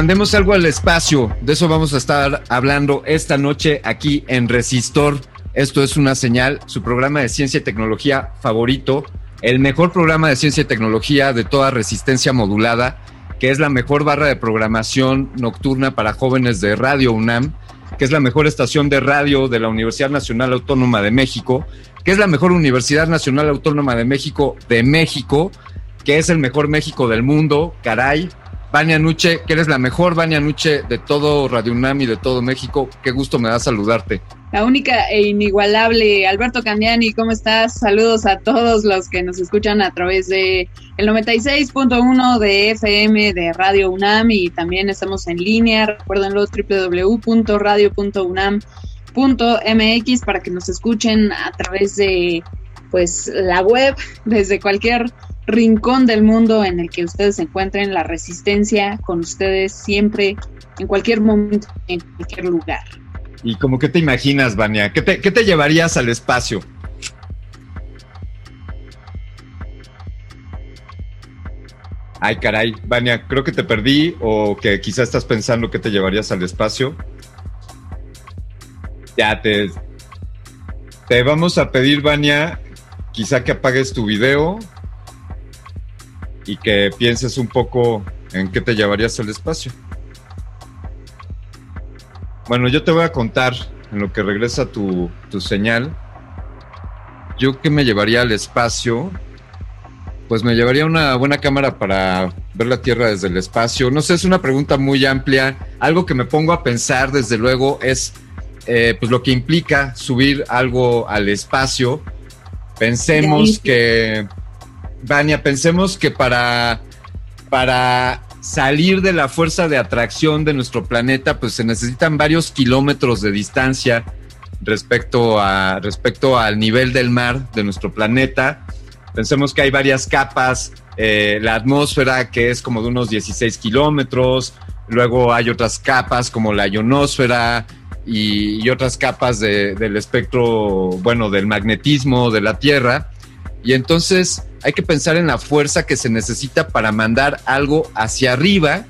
Mandemos algo al espacio. De eso vamos a estar hablando esta noche aquí en Resistor. Esto es una señal, su programa de ciencia y tecnología favorito, el mejor programa de ciencia y tecnología de toda resistencia modulada, que es la mejor barra de programación nocturna para jóvenes de Radio UNAM, que es la mejor estación de radio de la Universidad Nacional Autónoma de México, que es la mejor Universidad Nacional Autónoma de México de México, que es el mejor México del mundo, caray. Vania Nuche, que eres la mejor Vania Nuche de todo Radio UNAM y de todo México. Qué gusto me da saludarte. La única e inigualable Alberto Candiani, ¿cómo estás? Saludos a todos los que nos escuchan a través de el 96.1 de FM de Radio UNAM y también estamos en línea, recuérdenlo www.radio.unam.mx para que nos escuchen a través de pues la web desde cualquier rincón del mundo en el que ustedes se encuentren, la resistencia con ustedes siempre, en cualquier momento, en cualquier lugar. ¿Y como qué te imaginas, Vania? ¿Qué te, llevarías al espacio? Ay, caray, Vania, creo que te perdí o que quizás estás pensando que te llevarías al espacio. Ya te... Te vamos a pedir, Vania, quizá que apagues tu video y que pienses un poco en qué te llevarías al espacio. Bueno, yo te voy a contar en lo que regresa tu, tu señal. Yo que me llevaría al espacio, pues me llevaría una buena cámara para ver la Tierra desde el espacio. No sé, es una pregunta muy amplia. Algo que me pongo a pensar, desde luego, es eh, pues lo que implica subir algo al espacio. Pensemos que, Vania, pensemos que para, para salir de la fuerza de atracción de nuestro planeta, pues se necesitan varios kilómetros de distancia respecto, a, respecto al nivel del mar de nuestro planeta. Pensemos que hay varias capas, eh, la atmósfera que es como de unos 16 kilómetros, luego hay otras capas como la ionosfera y, otras capas de- del espectro, bueno, del magnetismo de la Tierra. Y entonces hay que pensar en la fuerza que se necesita para mandar algo hacia arriba,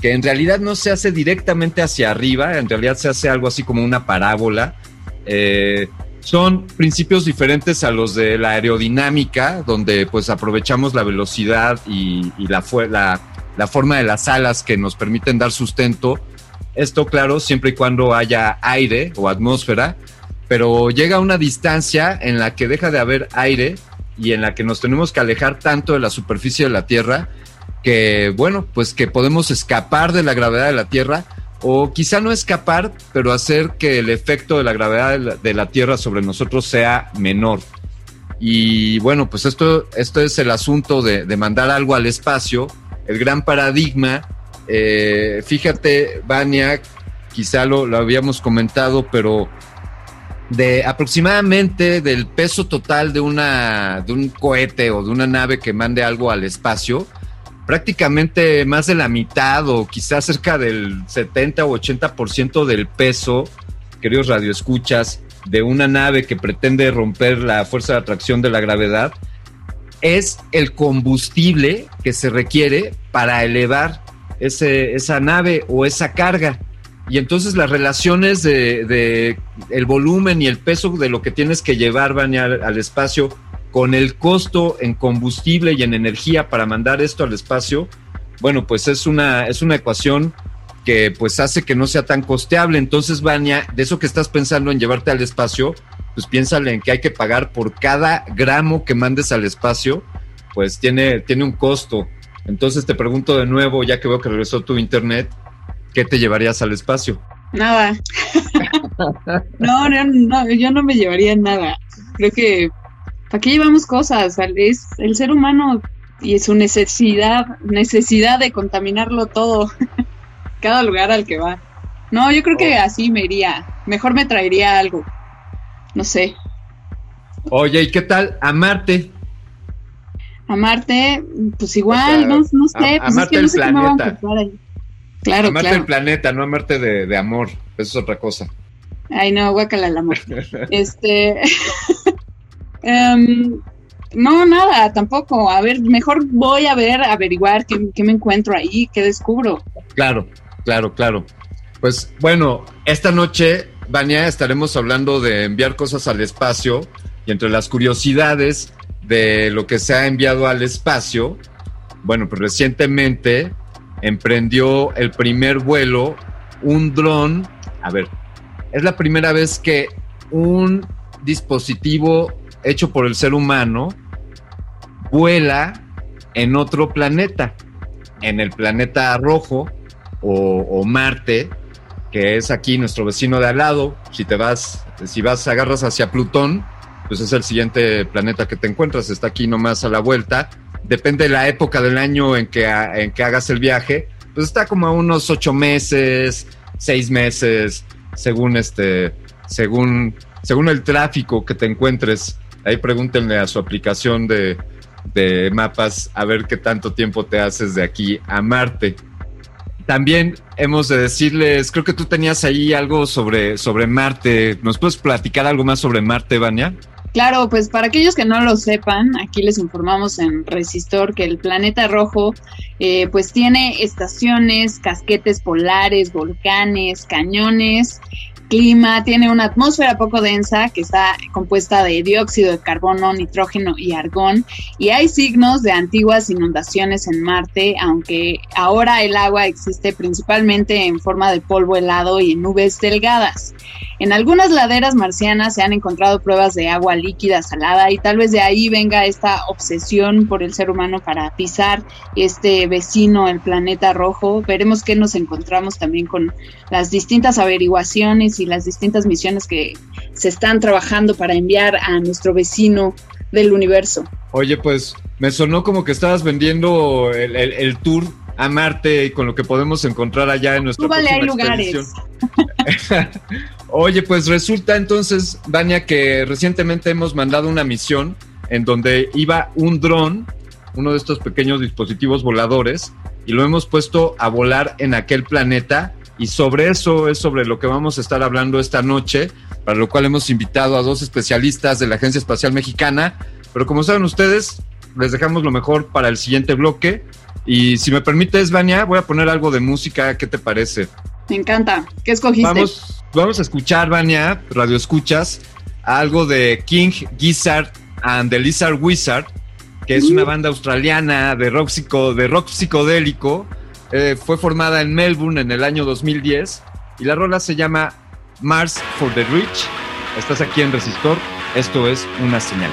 que en realidad no se hace directamente hacia arriba, en realidad se hace algo así como una parábola. Eh, son principios diferentes a los de la aerodinámica, donde pues aprovechamos la velocidad y, la, la forma de las alas que nos permiten dar sustento. Esto, claro, siempre y cuando haya aire o atmósfera, pero llega a una distancia en la que deja de haber aire y en la que nos tenemos que alejar tanto de la superficie de la Tierra que, bueno, pues que podemos escapar de la gravedad de la Tierra o quizá no escapar, pero hacer que el efecto de la gravedad de la, Tierra sobre nosotros sea menor. Y bueno, pues esto, esto es el asunto de, de mandar algo al espacio, el gran paradigma. Eh, fíjate, Vania, quizá lo, lo habíamos comentado, pero de aproximadamente del peso total de una de un cohete o de una nave que mande algo al espacio, prácticamente más de la mitad o quizás cerca del 70 o 80% del peso, queridos radioescuchas, de una nave que pretende romper la fuerza de atracción de la gravedad, es el combustible que se requiere para elevar ese, esa nave o esa carga. Y entonces las relaciones de, el volumen y el peso de lo que tienes que llevar van al, al espacio con el costo en combustible y en energía para mandar esto al espacio, bueno, pues es una, es una ecuación que pues hace que no sea tan costeable. Entonces, Vania, de eso que estás pensando en llevarte al espacio, pues piénsale en que hay que pagar por cada gramo que mandes al espacio, pues tiene, tiene un costo. Entonces te pregunto de nuevo, ya que veo que regresó tu internet, ¿qué te llevarías al espacio? Nada. no, no, no, yo no me llevaría nada. Creo que aquí llevamos cosas, es el ser humano y su necesidad, necesidad de contaminarlo todo, cada lugar al que va. No, yo creo que así me iría. Mejor me traería algo. No sé. Oye, ¿y qué tal amarte? Amarte, pues igual, o sea, no, no, sé. A, pues amarte es que no el sé planeta. Claro, amarte claro. el planeta, no amarte de, de amor. Eso es otra cosa. Ay, no, guácala el amor. este. um, no, nada, tampoco. A ver, mejor voy a ver, averiguar qué, qué, me encuentro ahí, qué descubro. Claro, claro, claro. Pues bueno, esta noche, Vania, estaremos hablando de enviar cosas al espacio y entre las curiosidades de lo que se ha enviado al espacio, bueno, pues recientemente emprendió el primer vuelo un dron. A ver, es la primera vez que un dispositivo hecho por el ser humano vuela en otro planeta, en el planeta rojo o, Marte, que es aquí nuestro vecino de al lado. Si te vas, si vas, agarras hacia Plutón, pues es el siguiente planeta que te encuentras, está aquí nomás a la vuelta. Depende de la época del año en que, en que hagas el viaje, pues está como a unos ocho meses, seis meses, según este, según, según el tráfico que te encuentres. Ahí pregúntenle a su aplicación de, de mapas a ver qué tanto tiempo te haces de aquí a Marte. También hemos de decirles, creo que tú tenías ahí algo sobre, sobre Marte. ¿Nos puedes platicar algo más sobre Marte, Vania? Claro, pues para aquellos que no lo sepan, aquí les informamos en Resistor que el planeta rojo eh, pues tiene estaciones, casquetes polares, volcanes, cañones, clima, tiene una atmósfera poco densa que está compuesta de dióxido de carbono, nitrógeno y argón y hay signos de antiguas inundaciones en Marte, aunque ahora el agua existe principalmente en forma de polvo helado y en nubes delgadas. En algunas laderas marcianas se han encontrado pruebas de agua líquida salada y tal vez de ahí venga esta obsesión por el ser humano para pisar este vecino, el planeta rojo. Veremos qué nos encontramos también con las distintas averiguaciones y las distintas misiones que se están trabajando para enviar a nuestro vecino del universo. Oye, pues me sonó como que estabas vendiendo el, el, el tour a Marte y con lo que podemos encontrar allá en nuestra vale, hay lugares. Oye, pues resulta entonces, Vania, que recientemente hemos mandado una misión en donde iba un dron, uno de estos pequeños dispositivos voladores, y lo hemos puesto a volar en aquel planeta. Y sobre eso es sobre lo que vamos a estar hablando esta noche, para lo cual hemos invitado a dos especialistas de la Agencia Espacial Mexicana. Pero como saben ustedes, les dejamos lo mejor para el siguiente bloque. Y si me permites, Vania, voy a poner algo de música. ¿Qué te parece? Me encanta. ¿Qué escogiste? Vamos, vamos a escuchar, Vania, radio escuchas, algo de King Gizzard and the Lizard Wizard, que es mm. una banda australiana de rock, psico, de rock psicodélico. Eh, fue formada en Melbourne en el año 2010 y la rola se llama Mars for the Rich. Estás aquí en Resistor. Esto es una señal.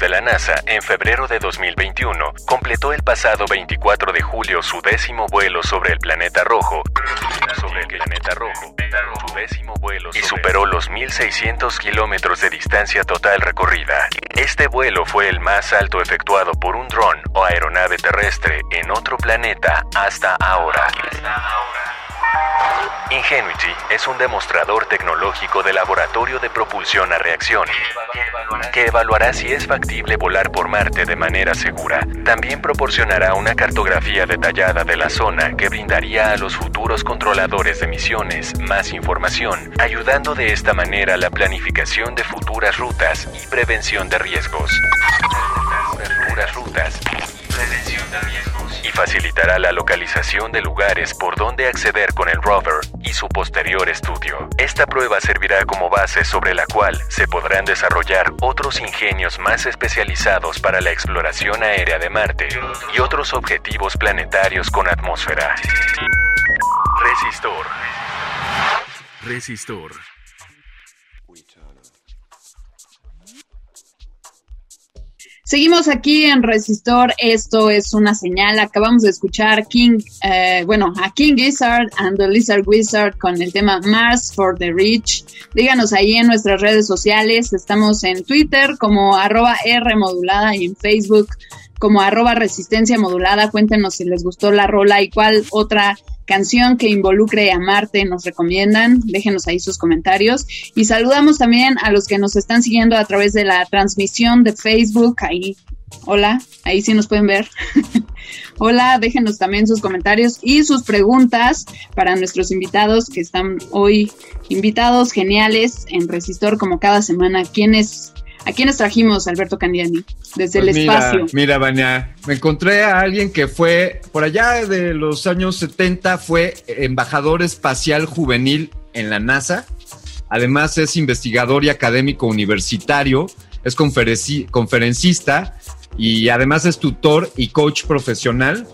De la NASA en febrero de 2021 completó el pasado 24 de julio su décimo vuelo sobre el planeta rojo. Y superó los 1.600 kilómetros de distancia total recorrida. Este vuelo fue el más alto efectuado por un dron o aeronave terrestre en otro planeta hasta ahora. Ingenuity es un demostrador tecnológico de laboratorio de propulsión a reacción que evaluará si es factible volar por Marte de manera segura. También proporcionará una cartografía detallada de la zona que brindaría a los futuros controladores de misiones más información, ayudando de esta manera la planificación de futuras rutas y prevención de riesgos. Futuras rutas y prevención de riesgos y facilitará la localización de lugares por donde acceder con el rover su posterior estudio. Esta prueba servirá como base sobre la cual se podrán desarrollar otros ingenios más especializados para la exploración aérea de Marte y otros objetivos planetarios con atmósfera. Resistor. Resistor. Seguimos aquí en Resistor, esto es una señal, acabamos de escuchar King, eh, bueno, a King Gizzard and the Lizard Wizard con el tema Mars for the Rich. Díganos ahí en nuestras redes sociales, estamos en Twitter como arroba R modulada y en Facebook como arroba resistencia modulada. Cuéntenos si les gustó la rola y cuál otra canción que involucre a Marte nos recomiendan. Déjenos ahí sus comentarios. Y saludamos también a los que nos están siguiendo a través de la transmisión de Facebook. Ahí, hola, ahí sí nos pueden ver. hola, déjenos también sus comentarios y sus preguntas para nuestros invitados que están hoy invitados geniales en Resistor como cada semana. ¿Quiénes ¿A quiénes trajimos, Alberto Candiani? Desde el Pues mira, espacio. Mira, Vania, me encontré a alguien que fue, por allá de los años 70, fue embajador espacial juvenil en la NASA. Además es investigador y académico universitario, es conferenci- conferencista y además es tutor y coach profesional.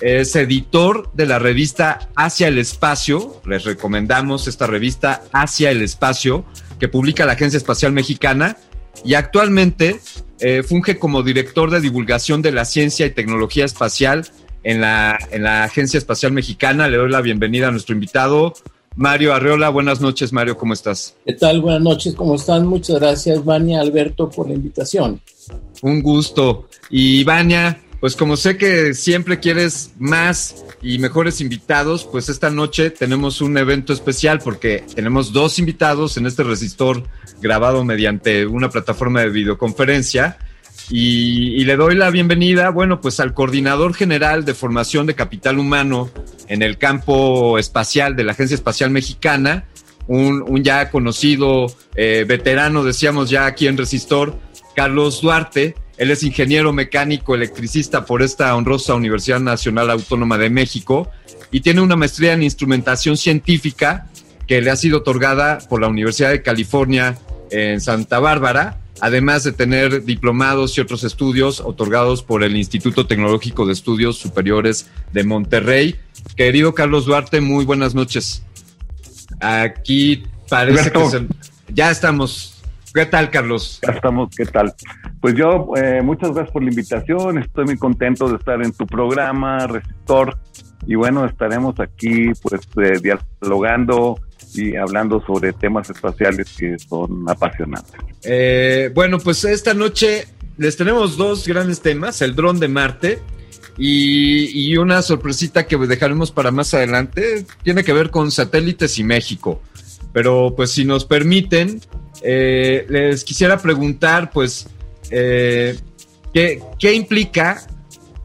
Es editor de la revista Hacia el Espacio. Les recomendamos esta revista Hacia el Espacio que publica la Agencia Espacial Mexicana y actualmente eh, funge como director de divulgación de la ciencia y tecnología espacial en la, en la Agencia Espacial Mexicana. Le doy la bienvenida a nuestro invitado, Mario Arreola. Buenas noches, Mario, ¿cómo estás? ¿Qué tal? Buenas noches, ¿cómo están? Muchas gracias, Vania Alberto, por la invitación. Un gusto. Y Vania, pues como sé que siempre quieres más y mejores invitados, pues esta noche tenemos un evento especial porque tenemos dos invitados en este resistor grabado mediante una plataforma de videoconferencia. Y, le doy la bienvenida, bueno, pues al coordinador general de formación de capital humano en el campo espacial de la Agencia Espacial Mexicana, un, un ya conocido eh, veterano, decíamos ya aquí en Resistor, Carlos Duarte. Él es ingeniero mecánico electricista por esta honrosa Universidad Nacional Autónoma de México y tiene una maestría en instrumentación científica que le ha sido otorgada por la Universidad de California en Santa Bárbara, además de tener diplomados y otros estudios otorgados por el Instituto Tecnológico de Estudios Superiores de Monterrey. Querido Carlos Duarte, muy buenas noches. Aquí parece Alberto. que se- ya estamos. ¿Qué tal, Carlos? Ya estamos, ¿qué tal? Pues yo, eh, muchas gracias por la invitación, estoy muy contento de estar en tu programa, Resistor, y bueno, estaremos aquí pues eh, dialogando y hablando sobre temas espaciales que son apasionantes. Eh, bueno, pues esta noche les tenemos dos grandes temas, el dron de Marte y, y una sorpresita que dejaremos para más adelante, tiene que ver con satélites y México. Pero pues si nos permiten, eh, les quisiera preguntar pues, eh, ¿qué, qué implica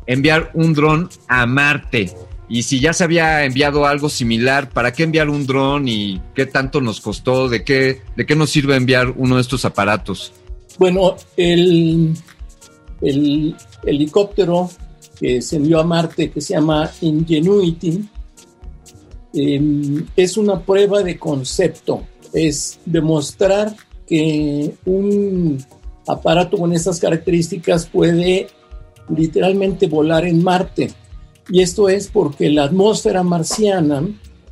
enviar un dron a Marte. Y si ya se había enviado algo similar, ¿para qué enviar un dron y qué tanto nos costó? ¿De qué, de qué nos sirve enviar uno de estos aparatos? Bueno, el, el helicóptero que se envió a Marte, que se llama Ingenuity, em, es una prueba de concepto. Es demostrar que un aparato con estas características puede literalmente volar en Marte. Y esto es porque la atmósfera marciana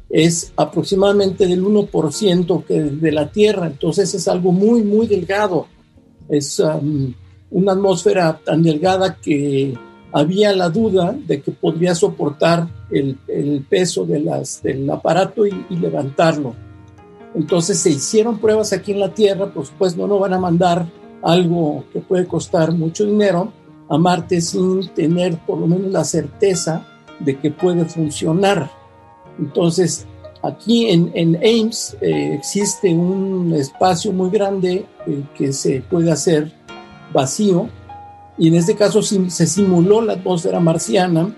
es aproximadamente del 1% que de la Tierra, entonces es algo muy, muy delgado. Es um, una atmósfera tan delgada que había la duda de que podría soportar el, peso de las, del aparato y, levantarlo. Entonces se hicieron pruebas aquí en la Tierra, por supuesto no van a mandar algo que puede costar mucho dinero, a Marte sin tener por lo menos la certeza de que puede funcionar. Entonces, aquí en, en Ames eh, existe un espacio muy grande eh, que se puede hacer vacío y en este caso se simuló la atmósfera marciana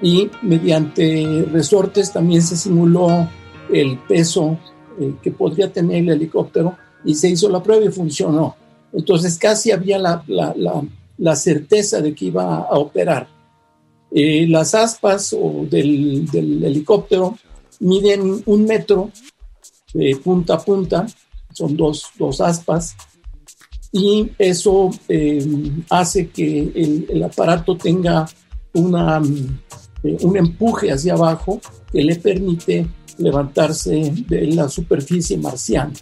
y mediante resortes también se simuló el peso eh, que podría tener el helicóptero y se hizo la prueba y funcionó. Entonces casi había la, la, la certeza de que iba a operar. Eh, las aspas o del, helicóptero miden un metro de punta a punta, son dos, aspas, y eso eh, hace que el, aparato tenga una, eh, un empuje hacia abajo que le permite levantarse de la superficie marciana.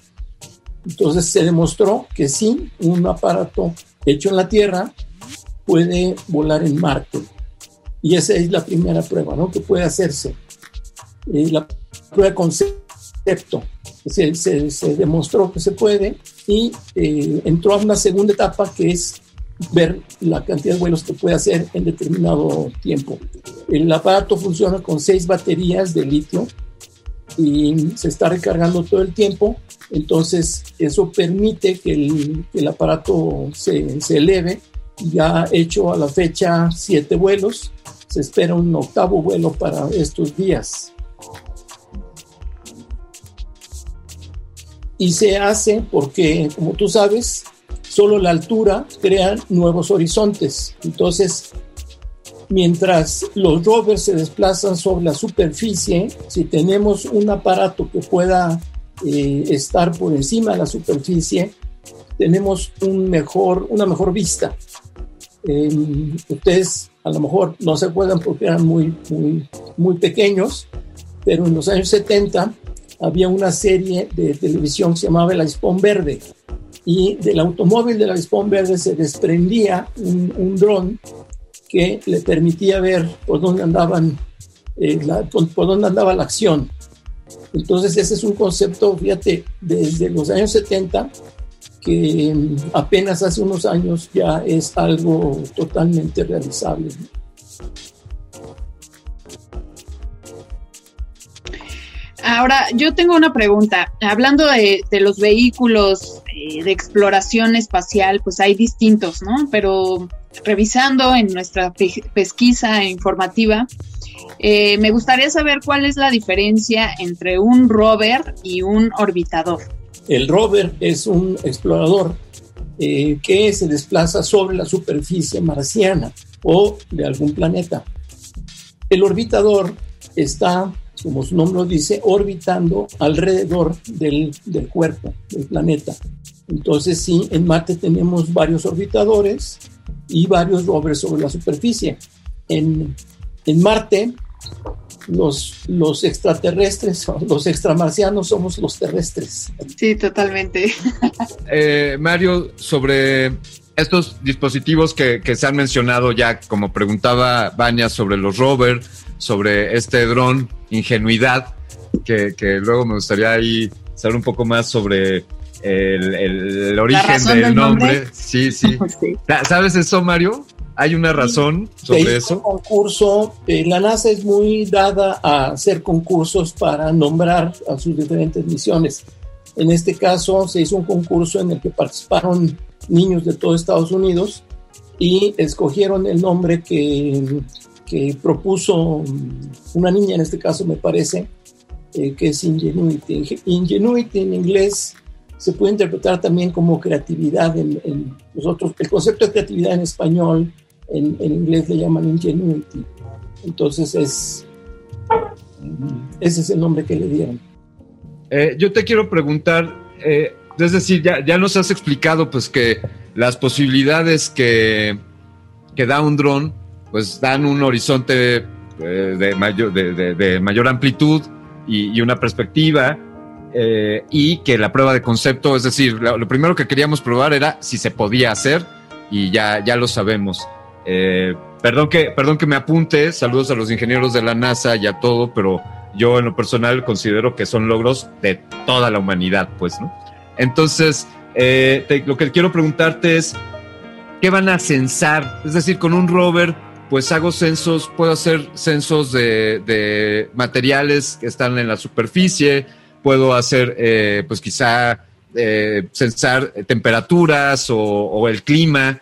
Entonces se demostró que sí, un aparato hecho en la Tierra puede volar en Marte. Y esa es la primera prueba, ¿no? Que puede hacerse. Eh, la prueba concepto. Se, se, demostró que se puede y eh, entró a una segunda etapa que es ver la cantidad de vuelos que puede hacer en determinado tiempo. El aparato funciona con seis baterías de litio y se está recargando todo el tiempo, entonces eso permite que el, aparato se, eleve ya ha hecho a la fecha siete vuelos. Se espera un octavo vuelo para estos días. Y se hace porque, como tú sabes, solo la altura crea nuevos horizontes. Entonces, mientras los rovers se desplazan sobre la superficie, si tenemos un aparato que pueda eh, estar por encima de la superficie, tenemos un mejor, una mejor vista. Eh, ustedes a lo mejor no se acuerdan porque eran muy, muy, muy pequeños, pero en los años 70 había una serie de televisión que se llamaba El Avispón Verde. Y del automóvil del Avispón Verde se desprendía un, un dron que le permitía ver por dónde andaban, eh, por dónde andaba la acción. Entonces ese es un concepto, fíjate, desde los años 70 que apenas hace unos años ya es algo totalmente realizable. Ahora, yo tengo una pregunta. Hablando de, los vehículos eh, de exploración espacial, pues hay distintos, ¿no? Pero revisando en nuestra pesquisa informativa, eh, me gustaría saber cuál es la diferencia entre un rover y un orbitador. El rover es un explorador eh, que se desplaza sobre la superficie marciana o de algún planeta. El orbitador está, como su nombre lo dice, orbitando alrededor del, cuerpo, del planeta. Entonces sí, en Marte tenemos varios orbitadores y varios rovers sobre la superficie. En, en Marte los, los extraterrestres, los extramarcianos somos los terrestres. Sí, totalmente. Eh, Mario, sobre estos dispositivos que, se han mencionado ya, como preguntaba Baña sobre los rover, sobre este dron, ingenuidad, que, luego me gustaría ahí saber un poco más sobre el, origen del, nombre. Sí, sí, sí. ¿Sabes eso, Mario? ¿Hay una razón sobre eso? concurso, eh, la NASA es muy dada a hacer concursos para nombrar a sus diferentes misiones. En este caso se hizo un concurso en el que participaron niños de todo Estados Unidos y escogieron el nombre que, que propuso una niña, en este caso me parece, eh, que es Ingenuity. Ingenuity en inglés se puede interpretar también como creatividad. En, nosotros, el concepto de creatividad en español, en, inglés le llaman Ingenuity. Entonces es, ese es el nombre que le dieron. Eh, yo te quiero preguntar, eh, es decir, ya, ya, nos has explicado pues que las posibilidades que, que da un dron, pues dan un horizonte de, mayor, de mayor amplitud, y, una perspectiva. Eh, y que la prueba de concepto, es decir, lo, primero que queríamos probar era si se podía hacer y ya, ya lo sabemos. Eh, perdón, que, perdón que me apunte, saludos a los ingenieros de la NASA y a todo, pero yo en lo personal considero que son logros de toda la humanidad, pues, ¿no? Entonces, eh, lo que quiero preguntarte es, ¿qué van a censar? Es decir, con un rover pues hago censos, puedo hacer censos de, materiales que están en la superficie, puedo hacer, eh, pues quizá, eh, censar temperaturas o, el clima.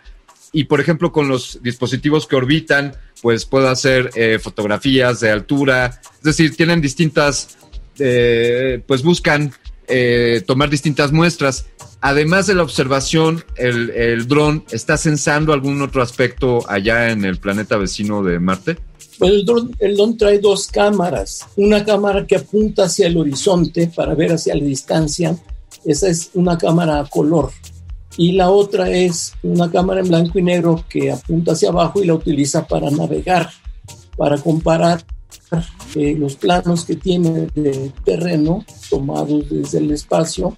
Y por ejemplo, con los dispositivos que orbitan, pues puedo hacer eh, fotografías de altura. Es decir, tienen distintas, pues buscan tomar distintas muestras además de la observación, el, el dron está censando algún otro aspecto allá en el planeta vecino de Marte? El dron trae dos cámaras. Una cámara que apunta hacia el horizonte para ver hacia la distancia. Esa es una cámara a color. Y la otra es una cámara en blanco y negro que apunta hacia abajo y la utiliza para navegar, para comparar eh, los planos que tiene de terreno tomados desde el espacio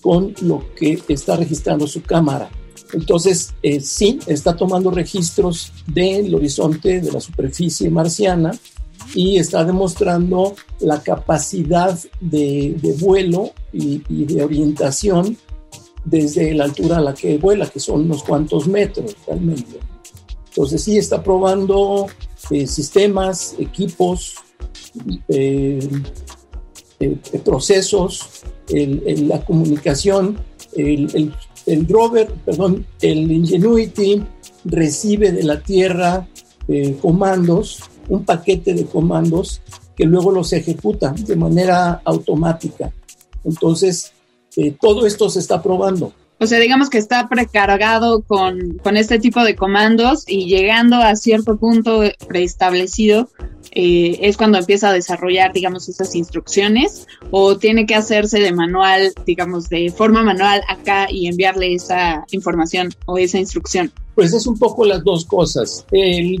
con lo que está registrando su cámara. Entonces, eh, sí, está tomando registros del horizonte, de la superficie marciana, y está demostrando la capacidad de, vuelo y, de orientación desde la altura a la que vuela, que son unos cuantos metros realmente. Entonces, sí, está probando eh, sistemas, equipos, eh, procesos la comunicación, el, el, rover, perdón, el Ingenuity recibe de la Tierra eh, comandos, un paquete de comandos que luego los ejecuta de manera automática. Entonces, eh, todo esto se está probando. O sea, digamos que está precargado con, con este tipo de comandos y llegando a cierto punto preestablecido, eh, es cuando empieza a desarrollar, digamos, esas instrucciones o tiene que hacerse de manual, digamos, de forma manual acá y enviarle esa información o esa instrucción? Pues es un poco las dos cosas. El,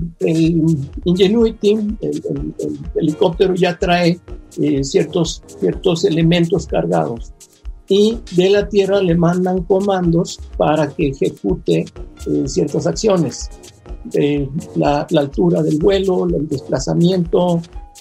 Ingenuity, el, helicóptero ya trae eh, ciertos, ciertos elementos cargados y de la Tierra le mandan comandos para que ejecute eh, ciertas acciones. La, altura del vuelo, el desplazamiento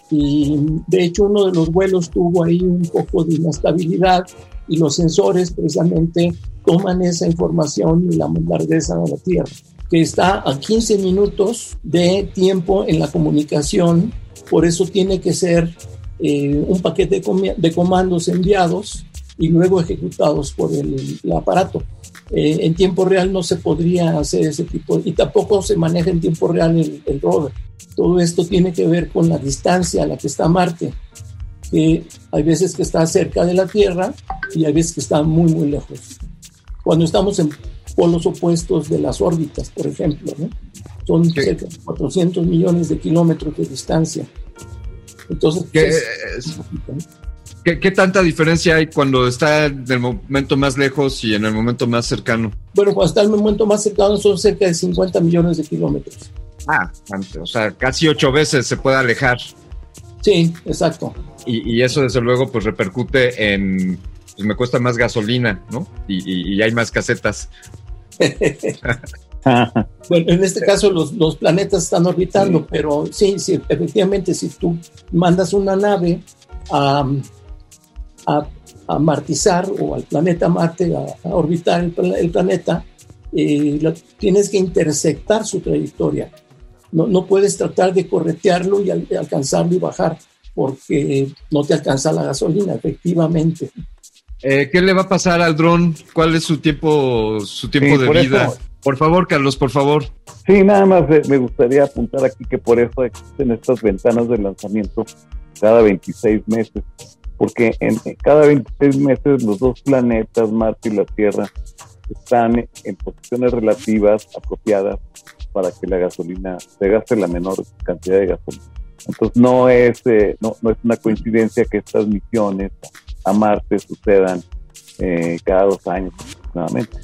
y de hecho uno de los vuelos tuvo ahí un poco de inestabilidad y los sensores precisamente toman esa información y la regresan a la Tierra, que está a 15 minutos de tiempo en la comunicación, por eso tiene que ser eh, un paquete de, comandos enviados y luego ejecutados por el aparato. Eh, en tiempo real no se podría hacer ese tipo, y tampoco se maneja en tiempo real el, el, rover. Todo esto tiene que ver con la distancia a la que está Marte, que hay veces que está cerca de la Tierra y hay veces que está muy, muy lejos. Cuando estamos en polos opuestos de las órbitas, por ejemplo, son cerca de 400 millones de kilómetros de distancia. Entonces, ¿Qué, ¿Qué, tanta diferencia hay cuando está en el momento más lejos y en el momento más cercano? Bueno, cuando está en el momento más cercano son cerca de 50 millones de kilómetros. Ah, o sea, casi ocho veces se puede alejar. Sí, exacto. Y, eso desde luego pues repercute en, pues me cuesta más gasolina, ¿no? Y, hay más casetas. bueno, en este caso los, los planetas están orbitando, pero sí, sí, efectivamente, si tú mandas una nave a a, martizar o al planeta Marte, a, orbitar el, planeta, eh, tienes que intersectar su trayectoria. No, no puedes tratar de corretearlo y alcanzarlo y bajar, porque no te alcanza la gasolina, efectivamente. Eh, ¿Qué le va a pasar al dron? ¿Cuál es su tiempo, su tiempo de vida? Por favor, Carlos, por favor. Sí, nada más me gustaría apuntar aquí que por eso existen estas ventanas de lanzamiento cada 26 meses, porque en cada 26 meses los dos planetas, Marte y la Tierra, están en posiciones relativas apropiadas para que la gasolina se gaste la menor cantidad de gasolina. Entonces no es, eh, no, no, es una coincidencia que estas misiones a Marte sucedan eh, cada dos años aproximadamente.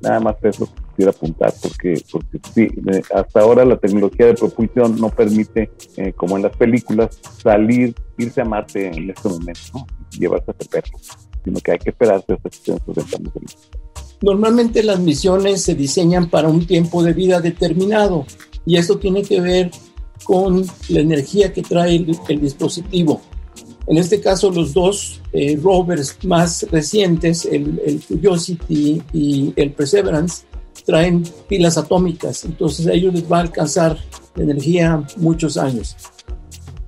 Nada más eso quisiera apuntar porque, porque sí, hasta ahora la tecnología de propulsión no permite, eh, como en las películas, salir, irse a Marte en este momento, ¿no? llevarse a perro, sino que hay que esperarse hasta que sus ventanas Normalmente las misiones se diseñan para un tiempo de vida determinado y eso tiene que ver con la energía que trae el, dispositivo. En este caso, los dos eh, rovers más recientes, el, el, Curiosity y el Perseverance, traen pilas atómicas, entonces a ellos les va a alcanzar la energía muchos años.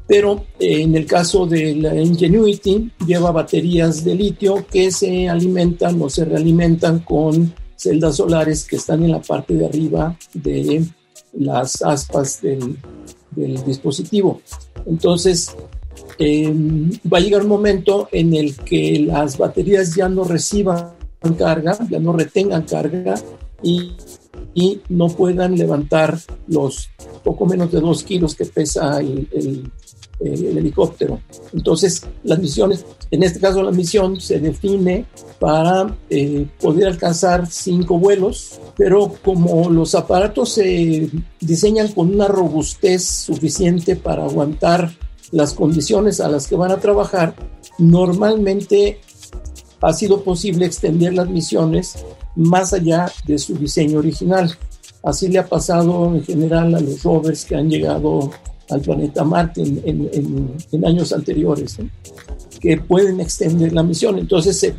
Pero eh, en el caso de la Ingenuity, lleva baterías de litio que se alimentan o se realimentan con celdas solares que están en la parte de arriba de las aspas del, del dispositivo. Entonces, em, va a llegar un momento en el que las baterías ya no reciban carga, ya no retengan carga y, y no puedan levantar los poco menos de dos kilos que pesa el, el, el helicóptero. Entonces, las misiones, en este caso la misión se define para eh, poder alcanzar cinco vuelos, pero como los aparatos se diseñan con una robustez suficiente para aguantar las condiciones a las que van a trabajar, normalmente ha sido posible extender las misiones más allá de su diseño original. Así le ha pasado en general a los rovers que han llegado al planeta Marte en, años anteriores, que pueden extender la misión. Entonces, eh,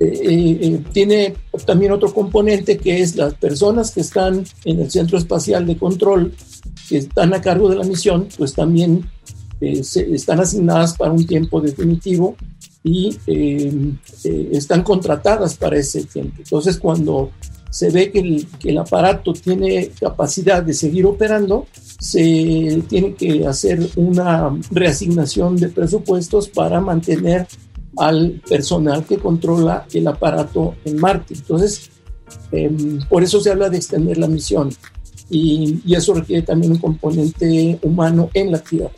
eh, eh, tiene también otro componente que es las personas que están en el centro espacial de control, que están a cargo de la misión, pues también están asignadas para un tiempo definitivo y están contratadas para ese tiempo. Entonces, cuando se ve que el, que el aparato tiene capacidad de seguir operando, se tiene que hacer una reasignación de presupuestos para mantener al personal que controla el aparato en Marte. Entonces, em, por eso se habla de extender la misión y, eso requiere también un componente humano en la Tierra.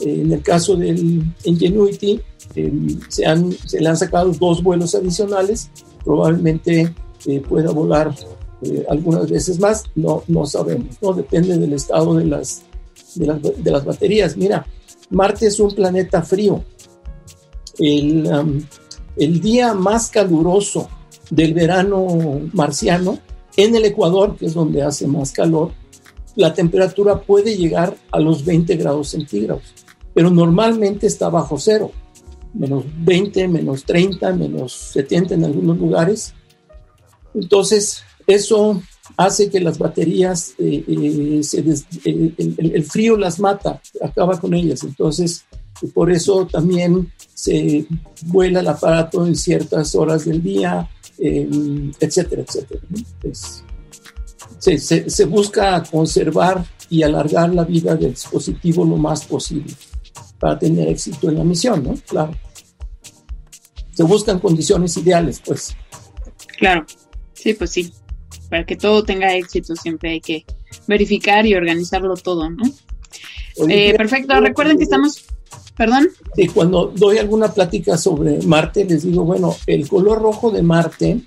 En el caso del Ingenuity, em, se, han, se le han sacado dos vuelos adicionales, probablemente eh, pueda volar eh, algunas veces más, no, no sabemos, ¿no? Depende del estado de las, de las, de las baterías. Mira, Marte es un planeta frío. El, um, el día más caluroso del verano marciano, en el Ecuador, que es donde hace más calor, la temperatura puede llegar a los 20 grados centígrados, pero normalmente está bajo cero, menos 20, menos 30, menos 70 en algunos lugares. Entonces, eso hace que las baterías, eh, eh, eh, el, frío las mata, acaba con ellas. Entonces, por eso también se vuela el aparato en ciertas horas del día, etcétera, etcétera. se, se, busca conservar y alargar la vida del dispositivo lo más posible para tener éxito en la misión, ¿no? Claro. Se buscan condiciones ideales, pues. Claro, sí, pues sí para que todo tenga éxito siempre hay que verificar y organizarlo todo, ¿no? Eh, perfecto, recuerden que estamos, perdón. Sí, cuando doy alguna plática sobre Marte, les digo, bueno, el color rojo de Marte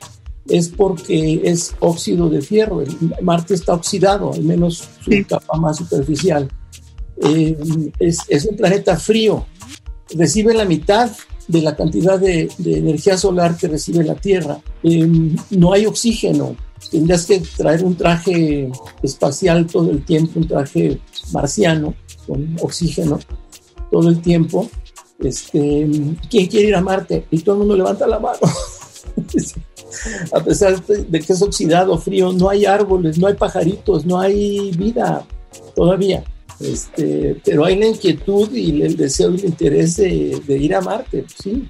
es porque es óxido de fierro, Marte está oxidado, al menos su capa más superficial. Eh, es, un planeta frío, recibe la mitad de la cantidad de, energía solar que recibe la Tierra. Eh, no hay oxígeno, tendrías que traer un traje espacial todo el tiempo, un traje marciano con oxígeno todo el tiempo. Este, ¿Quién quiere ir a Marte? Y todo el mundo levanta la mano. a pesar de que es oxidado, frío, no hay árboles, no hay pajaritos, no hay vida todavía. Este, pero hay la inquietud y el deseo y el interés de, ir a Marte. ¿sí?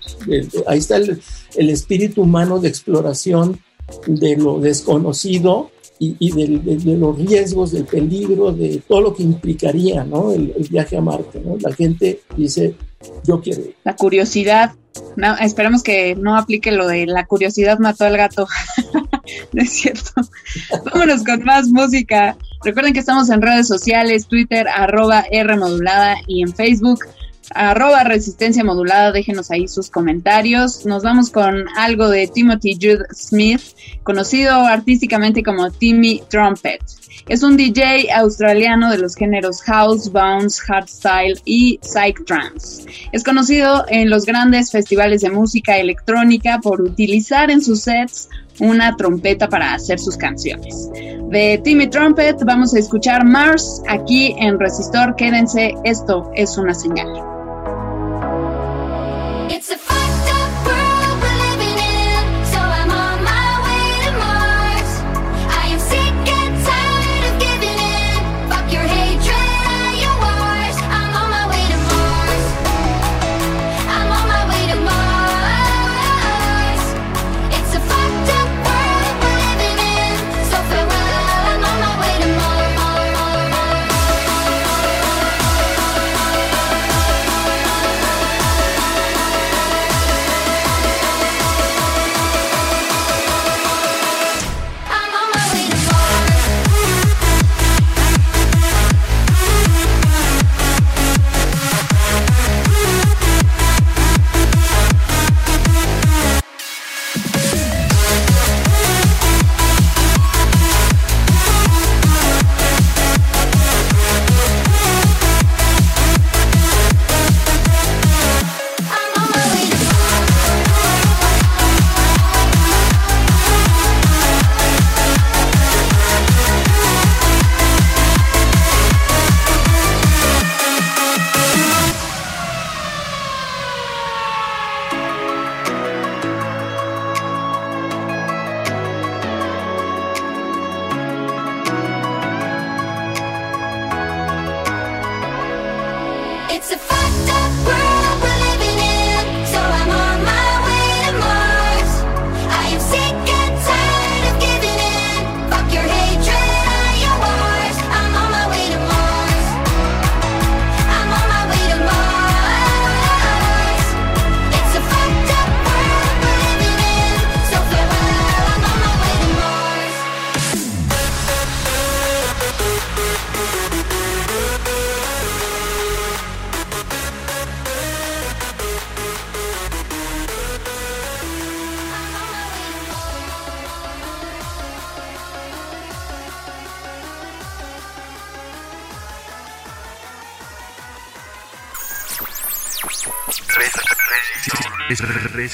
Ahí está el, el espíritu humano de exploración de lo desconocido y, de, los riesgos, del peligro, de todo lo que implicaría ¿no? el, viaje a Marte. ¿no? La gente dice, yo quiero. La curiosidad, no, esperemos que no aplique lo de la curiosidad mató al gato. no es cierto. Vámonos con más música. Recuerden que estamos en redes sociales, Twitter, arroba R modulada y en Facebook arroba resistencia modulada, déjenos ahí sus comentarios. Nos vamos con algo de Timothy Jude Smith, conocido artísticamente como Timmy Trumpet. Es un DJ australiano de los géneros house, bounce, hardstyle y psych trance. Es conocido en los grandes festivales de música electrónica por utilizar en sus sets una trompeta para hacer sus canciones. De Timmy Trumpet vamos a escuchar Mars aquí en Resistor. Quédense, esto es una señal.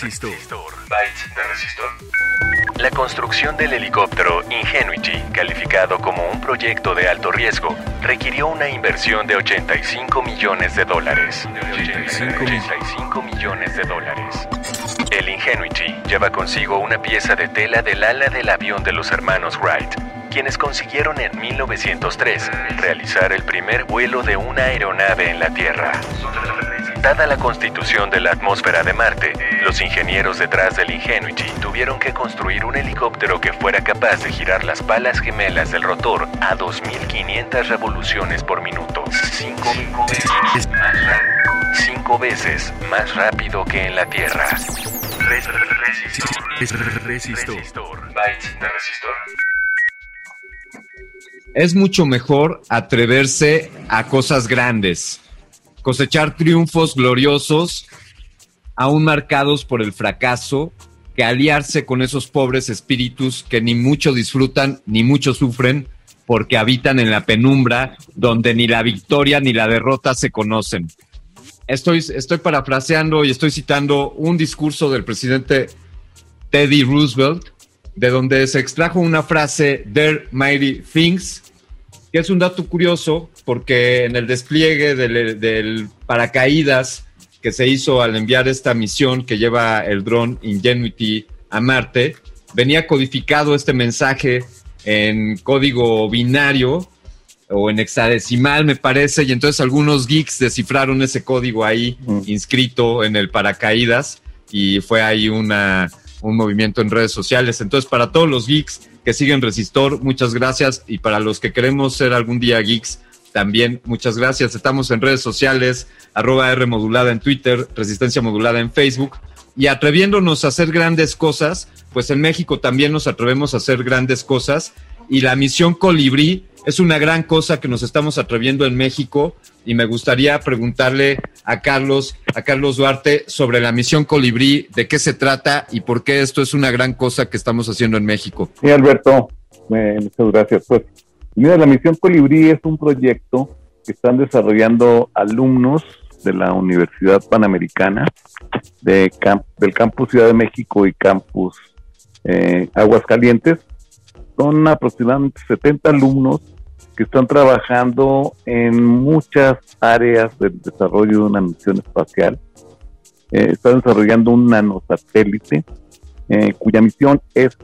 Resistor. La construcción del helicóptero Ingenuity, calificado como un proyecto de alto riesgo, requirió una inversión de 85 millones de dólares. 85 millones de dólares. El Ingenuity lleva consigo una pieza de tela del ala del avión de los hermanos Wright, quienes consiguieron en 1903 realizar el primer vuelo de una aeronave en la Tierra. Dada la constitución de la atmósfera de Marte, los ingenieros detrás del Ingenuity tuvieron que construir un helicóptero que fuera capaz de girar las palas gemelas del rotor a 2.500 revoluciones por minuto. Cinco veces más rápido- cinco veces más rápido que en la Tierra. Resistor. Es mucho mejor atreverse a cosas grandes, cosechar triunfos gloriosos, aún marcados por el fracaso, que aliarse con esos pobres espíritus que ni mucho disfrutan ni mucho sufren porque habitan en la penumbra donde ni la victoria ni la derrota se conocen. Estoy, estoy parafraseando y estoy citando un discurso del presidente Teddy Roosevelt, de donde se extrajo una frase, There Mighty Things, que es un dato curioso porque en el despliegue del, del paracaídas que se hizo al enviar esta misión que lleva el dron Ingenuity a Marte, venía codificado este mensaje en código binario o en hexadecimal, me parece, y entonces algunos geeks descifraron ese código ahí inscrito en el paracaídas y fue ahí una, un movimiento en redes sociales. Entonces, para todos los geeks que siguen Resistor, muchas gracias. Y para los que queremos ser algún día geeks, también muchas gracias. Estamos en redes sociales, arroba R modulada en Twitter, Resistencia modulada en Facebook. Y atreviéndonos a hacer grandes cosas, pues en México también nos atrevemos a hacer grandes cosas. Y la misión Colibrí es una gran cosa que nos estamos atreviendo en México. Y me gustaría preguntarle a Carlos, a Carlos Duarte, sobre la misión Colibrí, de qué se trata y por qué esto es una gran cosa que estamos haciendo en México. Sí, Alberto, eh, muchas gracias. Pues, mira, la misión Colibrí es un proyecto que están desarrollando alumnos de la Universidad Panamericana de del Campus Ciudad de México y Campus eh, Aguascalientes. Son aproximadamente 70 alumnos que están trabajando en muchas áreas del desarrollo de una misión espacial. Eh, están desarrollando un nanosatélite eh, cuya misión es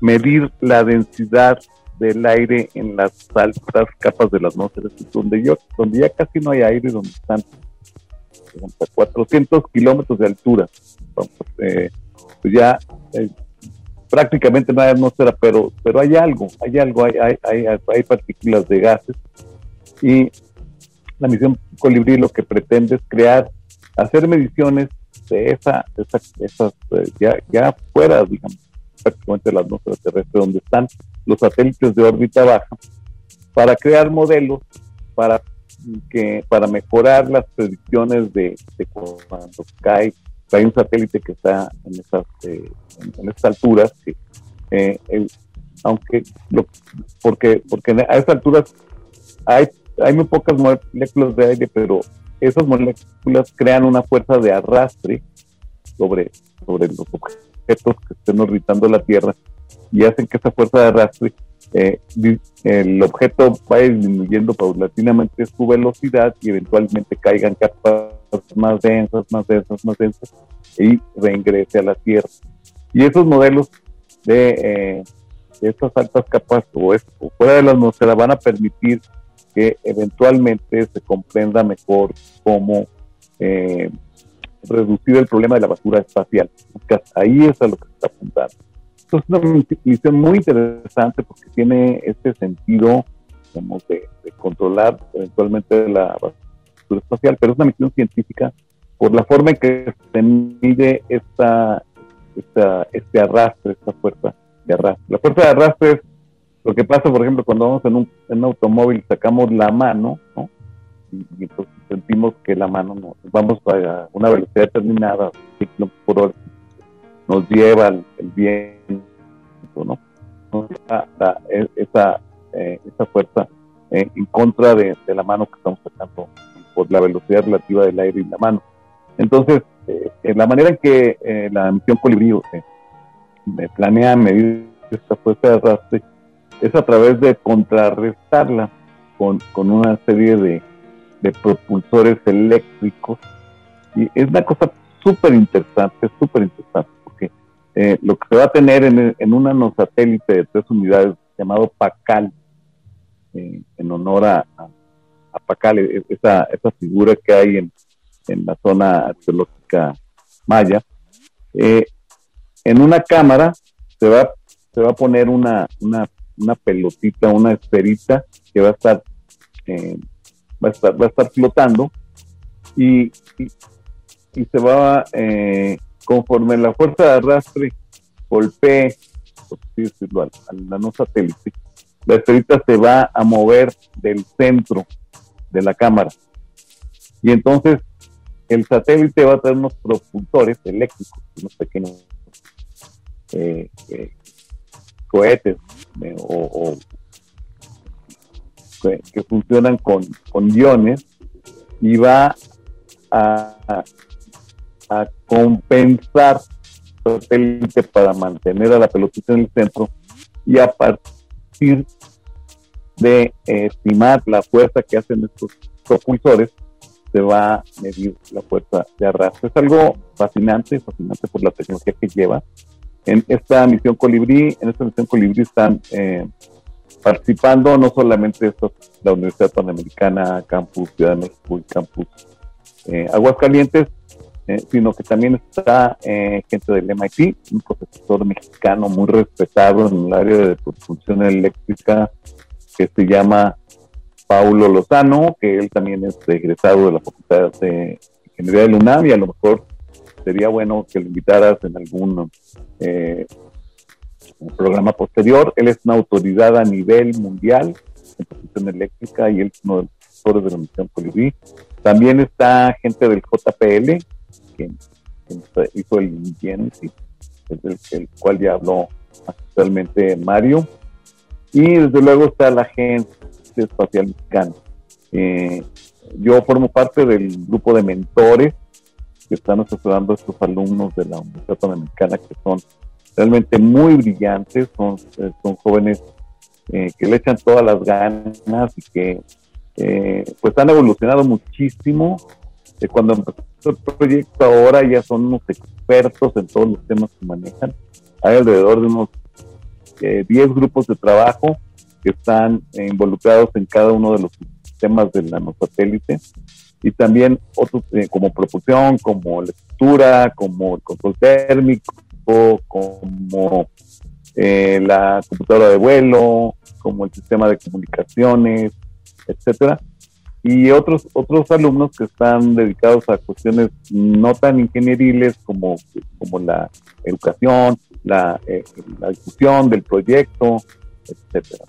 medir la densidad del aire en las altas capas de la atmósfera, donde, yo, ya casi no hay aire, donde están digamos, a 400 kilómetros de altura. Eh, pues ya eh, prácticamente no hay atmósfera, pero, pero hay algo, hay algo, hay, hay, hay, hay partículas de gases. Y la misión Colibrí lo que pretende es crear, hacer mediciones de esa, de esa- esas, eh, ya, ya fuera, digamos, prácticamente la atmósfera terrestre, donde están los satélites de órbita baja, para crear modelos para que para mejorar las predicciones de, de cuando cae, hay un satélite que está en esas, eh, en, esas alturas, que, eh, aunque porque porque a esas alturas hay, hay muy pocas moléculas de aire, pero esas moléculas crean una fuerza de arrastre sobre, sobre los objetos que estén orbitando la Tierra y hacen que esa fuerza de arrastre eh, el objeto vaya disminuyendo paulatinamente su velocidad y eventualmente caigan capas más densas, más densas, más densas y reingrese a la Tierra. Y esos modelos de, eh, de estas altas capas o, es- o fuera de la atmósfera van a permitir que eventualmente se comprenda mejor cómo eh, reducir el problema de la basura espacial. Ahí es a lo que se está apuntando. Esto es una mis- misión muy interesante porque tiene este sentido digamos, de, de controlar eventualmente la basura espacial, pero es una misión científica por la forma en que se mide esta, esta, este arrastre, esta fuerza de arrastre. La fuerza de arrastre es lo que pasa, por ejemplo, cuando vamos en un, en un automóvil, sacamos la mano, ¿no? Y, y entonces sentimos que la mano no, vamos a una velocidad determinada, 100 kilómetros por hora, nos lleva el, el viento, ¿no? Nos da- da e- esa, eh, esa fuerza eh, en contra de, la mano que estamos sacando por la velocidad relativa del aire y la mano. Entonces, eh, la manera en que la misión Colibrí planea medir esta fuerza de arrastre es a través de contrarrestarla con, con una serie de, de propulsores eléctricos. Y es una cosa súper interesante, súper interesante, porque eh, lo que se va a tener en, en un nanosatélite de tres unidades llamado PACAL, eh, en honor a, a, Pacal, e- esa, esa figura que hay en, en la zona arqueológica maya. Eh, en una cámara se va, se va a poner una, una, una pelotita, una esferita que va a estar, eh, va a estar, va a estar flotando y, y, se va, eh, conforme la fuerza de arrastre golpee, por así decirlo, al, al nanosatélite, la esferita se va a mover del centro de la cámara. Y entonces el satélite va a tener unos propulsores eléctricos, unos pequeños eh, eh, cohetes eh, o que, que funcionan con, con iones y va a, a, a compensar el satélite para mantener a la pelotita en el centro y a partir de eh, estimar la fuerza que hacen estos propulsores, se va a medir la fuerza de arrastre. Es algo fascinante, fascinante por la tecnología que lleva. En esta misión Colibrí, en esta misión Colibrí están eh, participando no solamente estos, la Universidad Panamericana, Campus Ciudad de México y Campus eh, Aguascalientes, eh, sino que también está eh, gente del MIT, un profesor mexicano muy respetado en el área de propulsión eléctrica que se llama Paulo Lozano, que él también es egresado de la Facultad de Ingeniería de UNAM y a lo mejor sería bueno que lo invitaras en algún eh, programa posterior. Él es una autoridad a nivel mundial en propulsión eléctrica y él es uno de los profesores de la misión Colibrí. También está gente del JPL, que, que hizo el Genesis, es del el cual ya habló actualmente Mario. Y desde luego está la Agencia Espacial Mexicana. Eh, yo formo parte del grupo de mentores que están asesorando a estos alumnos de la Universidad Panamericana que son realmente muy brillantes, son, eh, son jóvenes eh, que le echan todas las ganas y que eh, pues han evolucionado muchísimo. Eh, cuando empezó el proyecto ahora ya son unos expertos en todos los temas que manejan. Hay alrededor de unos eh, 10 grupos de trabajo que están involucrados en cada uno de los sistemas del nanosatélite y también otros como propulsión, como lectura, como el control térmico, como eh, la computadora de vuelo, como el sistema de comunicaciones, etcétera. Y otros, otros alumnos que están dedicados a cuestiones no tan ingenieriles como, como la educación, la, eh, discusión del proyecto, etcétera.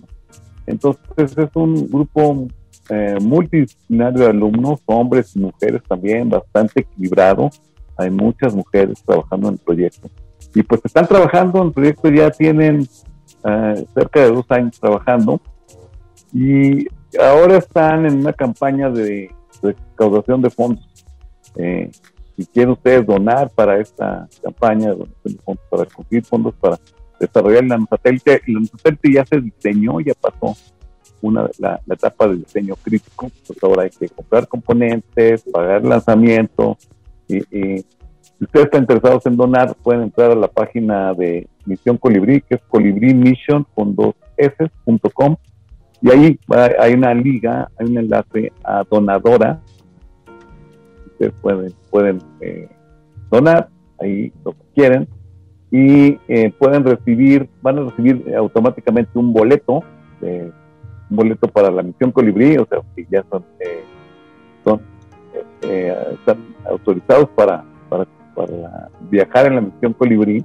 Entonces es un grupo eh, multidisciplinario de alumnos, hombres y mujeres también, bastante equilibrado. Hay muchas mujeres trabajando en el proyecto. Y pues están trabajando en el proyecto, ya tienen eh, cerca de dos años trabajando. Y ahora están en una campaña de recaudación de fondos. Eh, si quieren ustedes donar para esta campaña de donación de fondos, para conseguir fondos para desarrollar el nanosatélite, el nanosatélite ya se diseñó, ya pasó una la, la etapa de diseño crítico, pues ahora hay que comprar componentes, pagar lanzamiento y si ustedes están interesados en donar, pueden entrar a la página de Misión Colibrí, que es colibrímission con dos s.com y ahí hay una liga, hay un enlace a donadora. Ustedes pueden, pueden eh, donar ahí lo que quieren y eh, pueden recibir, van a recibir eh, automáticamente un boleto, eh, un boleto para la misión Colibrí, o sea, que ya son, eh, son están autorizados para, para, viajar en la misión Colibrí,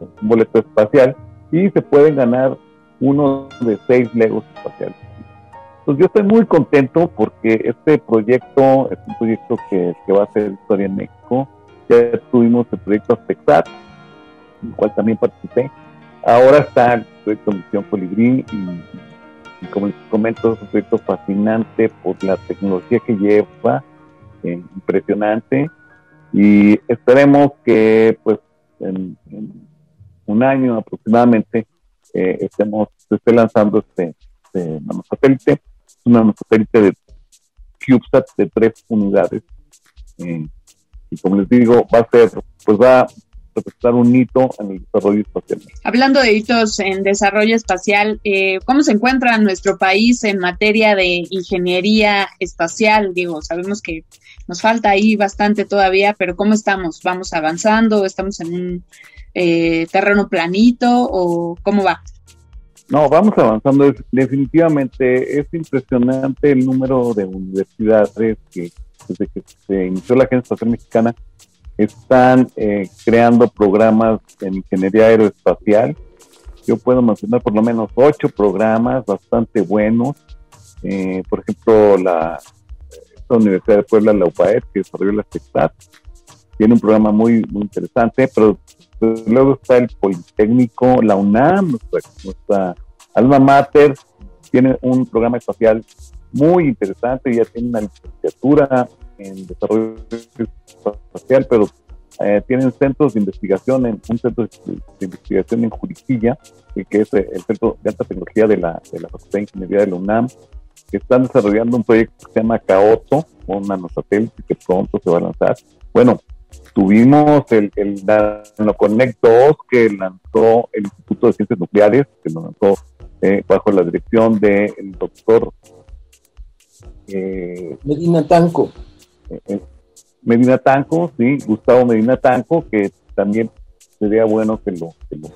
un boleto espacial, y se pueden ganar uno de seis Legos espaciales. Pues yo estoy muy contento porque este proyecto es un proyecto que, que va a hacer historia en México. Ya tuvimos el proyecto Aspexat, en el cual también participé. Ahora está el proyecto Misión Colibrí y, y como les comento, es un proyecto fascinante por la tecnología que lleva, eh, impresionante. Y esperemos que pues en, en un año aproximadamente eh, estemos, esté lanzando este, este nanosatélite. Es un nanosatélite de CubeSat de tres unidades. Eh, y como les digo, va a ser, pues va a representar un hito en el desarrollo espacial. Hablando de hitos en desarrollo espacial, eh, ¿cómo se encuentra nuestro país en materia de ingeniería espacial? Digo, sabemos que nos falta ahí bastante todavía, pero ¿cómo estamos? ¿Vamos avanzando? ¿Estamos en un eh, terreno planito o cómo va? No, vamos avanzando. Definitivamente es impresionante el número de universidades que desde que se inició la Agencia Espacial Mexicana están eh, creando programas en ingeniería aeroespacial. Yo puedo mencionar por lo menos ocho programas bastante buenos. Eh, por ejemplo, la esta Universidad de Puebla, la UPAED, que desarrolló la SECTAT, tiene un programa muy, interesante, pero luego está el Politécnico, la UNAM, nuestra, alma mater, tiene un programa espacial muy interesante, ya tiene una licenciatura en desarrollo espacial, pero eh, tienen centros de investigación, en, un centro de, de investigación en Juriquilla, que es eh, el centro de alta tecnología la, de la Facultad de Ingeniería de la UNAM, que están desarrollando un proyecto que se llama Caoto, un nanosatélite que pronto se va a lanzar. Bueno, tuvimos el, el NanoConnect 2 que lanzó el Instituto de Ciencias Nucleares, que lo lanzó eh, bajo la dirección del doctor eh, Medina Tanco. eh, eh, Medina Tanco, sí, Gustavo Medina Tanco, que también sería bueno que lo, que lo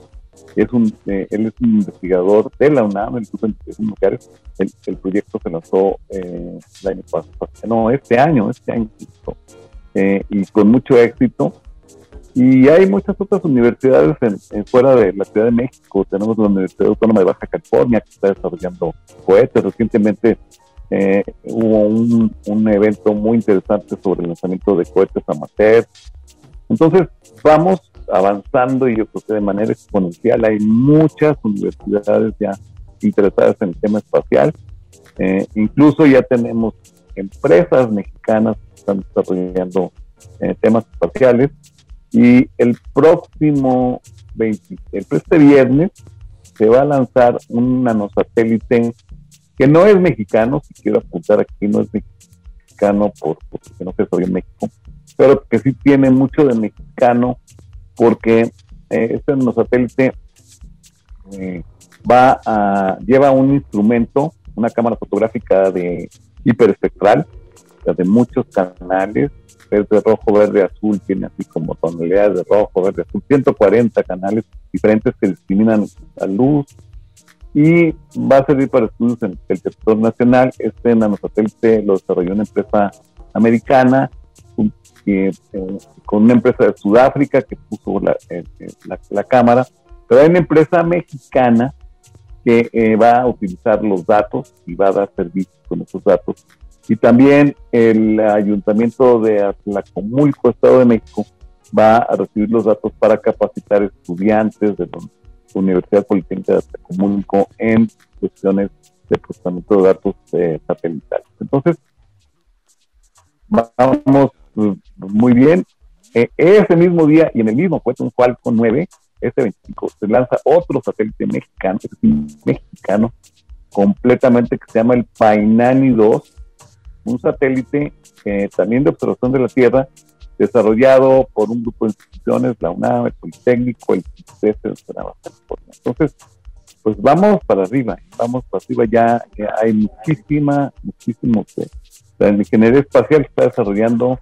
es un, eh, él es un investigador de la UNAM, grupo de investigación nuclear. El, el proyecto se lanzó eh, el año pasado, no, este año, este año, eh, y con mucho éxito. Y hay muchas otras universidades en, en fuera de la Ciudad de México. Tenemos la Universidad Autónoma de Baja California que está desarrollando cohetes. Recientemente eh, hubo un, un evento muy interesante sobre el lanzamiento de cohetes amateur. Entonces, vamos avanzando y yo creo que de manera exponencial hay muchas universidades ya interesadas en el tema espacial. Eh, incluso ya tenemos empresas mexicanas que están desarrollando eh, temas espaciales y el próximo 20, el, este viernes se va a lanzar un nanosatélite que no es mexicano, si quiero apuntar aquí, no es mexicano por, porque no se soy en México, pero que sí tiene mucho de mexicano porque eh, este nanosatélite eh, va a, lleva un instrumento, una cámara fotográfica de hiperespectral, o sea, de muchos canales, verde, rojo, verde, azul, tiene así como tonalidades de rojo, verde, azul, 140 canales diferentes que discriminan la luz y va a servir para estudios en el sector nacional. Este nanosatélite lo desarrolló una empresa americana que, eh, con una empresa de Sudáfrica que puso la, eh, eh, la, la cámara, pero hay una empresa mexicana que eh, va a utilizar los datos y va a dar servicio con esos datos. Y también el Ayuntamiento de Atlacomulco, Estado de México, va a recibir los datos para capacitar estudiantes de la Universidad Politécnica de Atlacomulco en cuestiones de procesamiento de datos eh, satelitales. Entonces, vamos muy bien. Eh, ese mismo día y en el mismo puesto, un Falcon 9, este 25, se lanza otro satélite mexicano, es decir, mexicano, completamente que se llama el Painani 2, un satélite eh, también de observación de la Tierra, desarrollado por un grupo de instituciones, la UNAM, el Politécnico, el. Entonces, pues vamos para arriba, vamos para arriba, ya, ya hay muchísima, muchísimo que la ingeniería espacial está desarrollando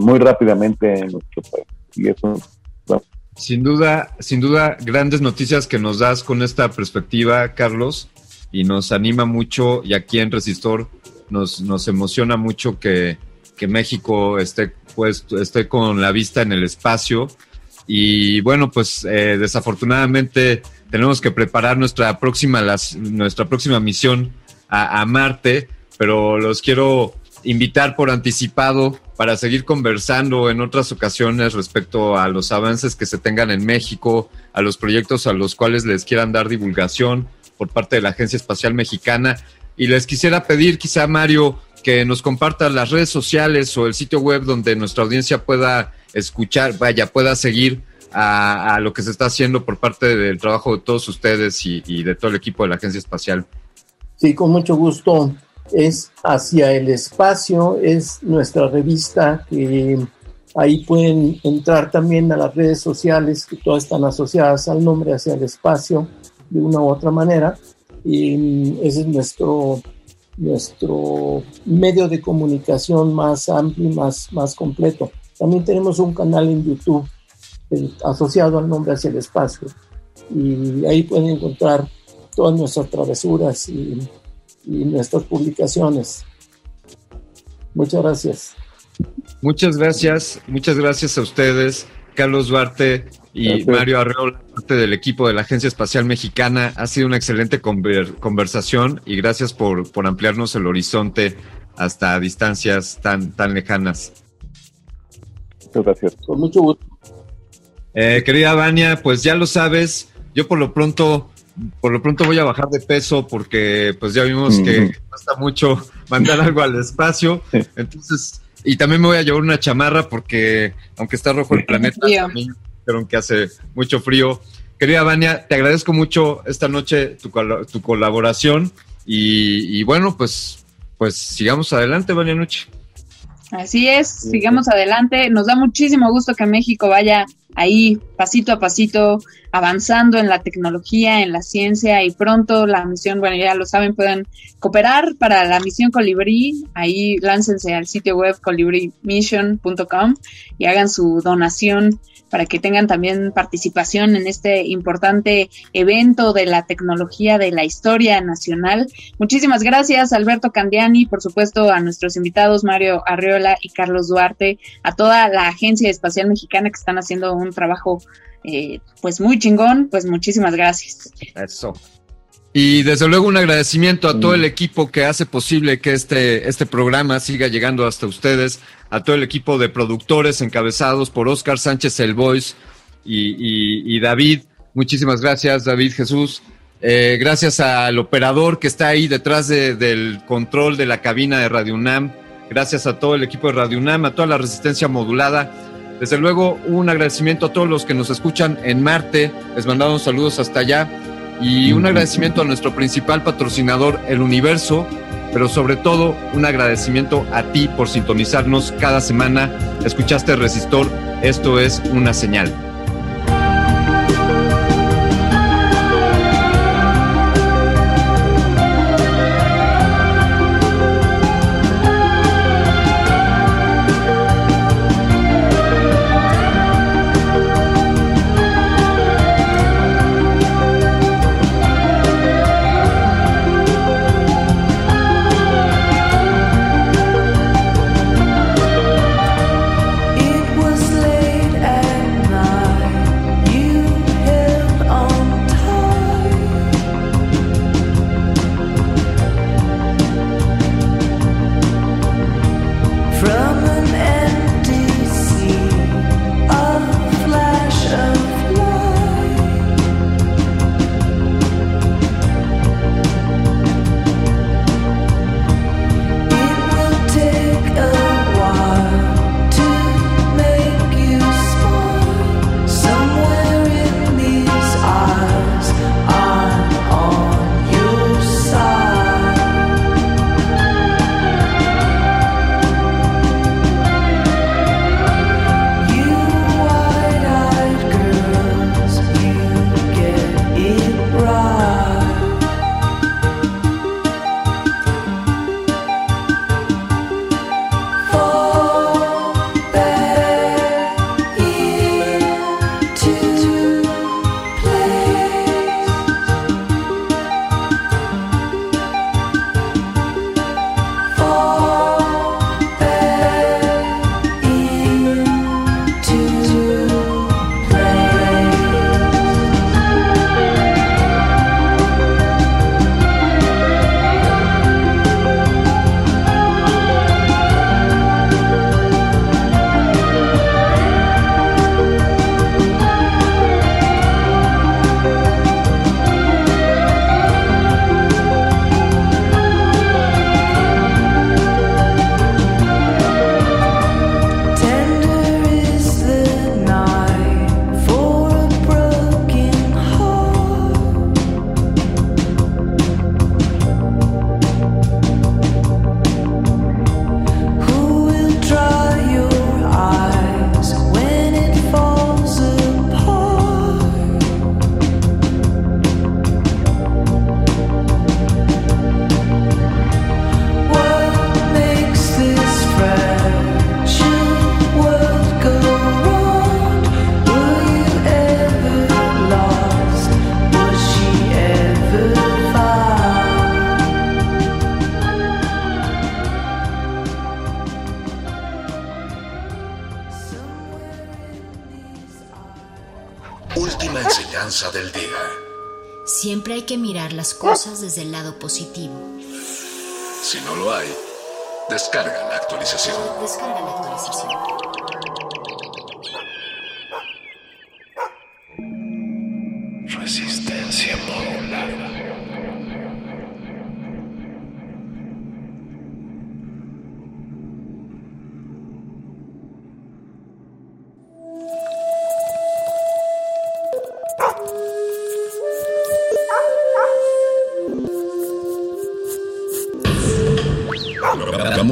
muy rápidamente en nuestro país. Y eso Sin duda, sin duda, grandes noticias que nos das con esta perspectiva, Carlos, y nos anima mucho, y aquí en Resistor nos, nos emociona mucho que, que México esté, pues, esté con la vista en el espacio. Y bueno, pues eh, desafortunadamente tenemos que preparar nuestra próxima, nuestra próxima misión a, a Marte, pero los quiero invitar por anticipado para seguir conversando en otras ocasiones respecto a los avances que se tengan en México, a los proyectos a los cuales les quieran dar divulgación por parte de la Agencia Espacial Mexicana. Y les quisiera pedir quizá, Mario, que nos compartan las redes sociales o el sitio web donde nuestra audiencia pueda escuchar, vaya, pueda seguir a, lo que se está haciendo por parte del trabajo de todos ustedes y, y de todo el equipo de la Agencia Espacial. Sí, con mucho gusto. Es Hacia el Espacio, es nuestra revista que ahí pueden entrar también a las redes sociales que todas están asociadas al nombre Hacia el Espacio de una u otra manera. Y mm, ese es nuestro, nuestro medio de comunicación más amplio y más, más completo. También tenemos un canal en YouTube asociado al nombre Hacia el Espacio. Y ahí pueden encontrar todas nuestras travesuras y, y nuestras publicaciones. Muchas gracias. Muchas gracias, muchas gracias a ustedes, Carlos Duarte y Gracias. Mario Arreola, parte del equipo de la Agencia Espacial Mexicana. Ha sido una excelente conver- conversación y gracias por, por ampliarnos el horizonte hasta distancias tan, tan lejanas. Muchas gracias. Con mucho gusto. Eh, querida Vania, pues ya lo sabes, yo por lo pronto, por lo pronto voy a bajar de peso porque pues ya vimos que cuesta mucho mandar algo al espacio. Entonces, y también me voy a llevar una chamarra porque aunque está rojo el planeta, también dijeron que hace mucho frío. Querida Vania, te agradezco mucho esta noche tu, tu colaboración y, y bueno, pues, pues sigamos adelante, Vania Noche. Así es, sigamos adelante. Nos da muchísimo gusto que México vaya ahí pasito a pasito avanzando en la tecnología, en la ciencia y pronto la misión, bueno, ya lo saben, pueden cooperar para la misión Colibrí, ahí láncense al sitio web colibrimission.com y hagan su donación para que tengan también participación en este importante evento de la tecnología de la historia nacional. Muchísimas gracias, Alberto Candiani, por supuesto, a nuestros invitados, Mario Arriola y Carlos Duarte, a toda la Agencia Espacial Mexicana que están haciendo un trabajo eh, pues muy chingón, pues muchísimas gracias. Eso. Y desde luego un agradecimiento a todo el equipo que hace posible que este, este programa siga llegando hasta ustedes, a todo el equipo de productores encabezados por Oscar Sánchez El Voice y, y- y David. Muchísimas gracias, David Jesús. Eh, gracias al operador que está ahí detrás de- del control de la cabina de Radio UNAM. Gracias a todo el equipo de Radio UNAM, a toda la resistencia modulada. Desde luego, un agradecimiento a todos los que nos escuchan en Marte. Les mandamos saludos hasta allá. Y un agradecimiento a nuestro principal patrocinador, El Universo, pero sobre todo un agradecimiento a ti por sintonizarnos cada semana. Escuchaste Resistor, esto es una señal. Del día. Siempre hay que mirar las cosas desde el lado positivo. Si no lo hay. Descarga la actualización.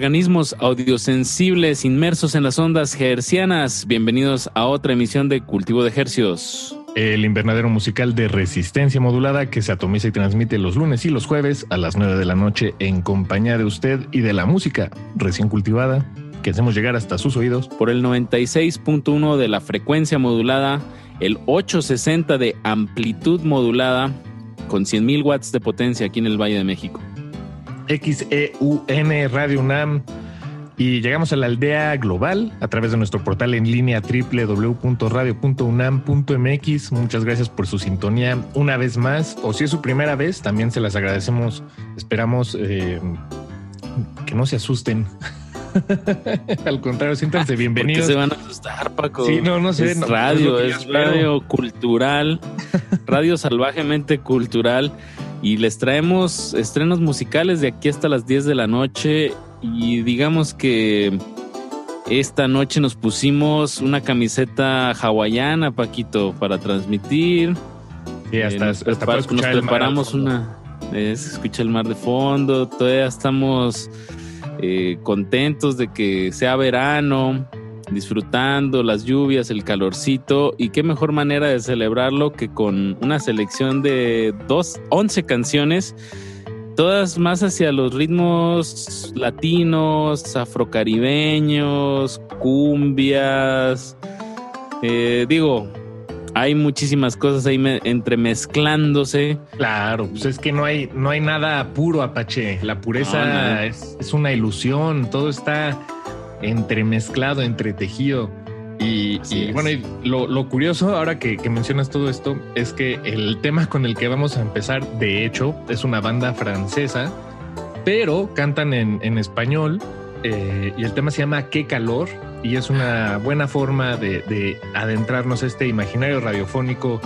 Organismos audiosensibles inmersos en las ondas hercianas. Bienvenidos a otra emisión de Cultivo de Hercios. El invernadero musical de resistencia modulada que se atomiza y transmite los lunes y los jueves a las 9 de la noche en compañía de usted y de la música recién cultivada que hacemos llegar hasta sus oídos. Por el 96.1 de la frecuencia modulada, el 860 de amplitud modulada con 100.000 watts de potencia aquí en el Valle de México. XEUN Radio UNAM y llegamos a la aldea global a través de nuestro portal en línea www.radio.unam.mx. Muchas gracias por su sintonía una vez más o si es su primera vez también se las agradecemos. Esperamos eh, que no se asusten. Al contrario, siéntanse bienvenidos. Se van a asustar, Paco. Sí, no, no sé. Es no, radio, es radio cultural, radio salvajemente cultural. Y les traemos estrenos musicales de aquí hasta las 10 de la noche. Y digamos que esta noche nos pusimos una camiseta hawaiana, Paquito, para transmitir. Sí, hasta, Eh, nos, hasta prepar- nos preparamos una. eh, se escucha el mar de fondo. Todavía estamos eh, contentos de que sea verano, disfrutando las lluvias, el calorcito. Y qué mejor manera de celebrarlo que con una selección de dos, 11 canciones. Todas más hacia los ritmos latinos, afrocaribeños, cumbias. Eh, digo, hay muchísimas cosas ahí me- entremezclándose. Claro, pues es que no hay, no hay nada puro, Apache. La pureza No, no. Es, es una ilusión, todo está entremezclado, entretejido. Y, y bueno, y lo, lo curioso ahora que, que mencionas todo esto es que el tema con el que vamos a empezar, de hecho, es una banda francesa, pero cantan en, en español eh, y el tema se llama Qué calor y es una buena forma de, de adentrarnos a este imaginario radiofónico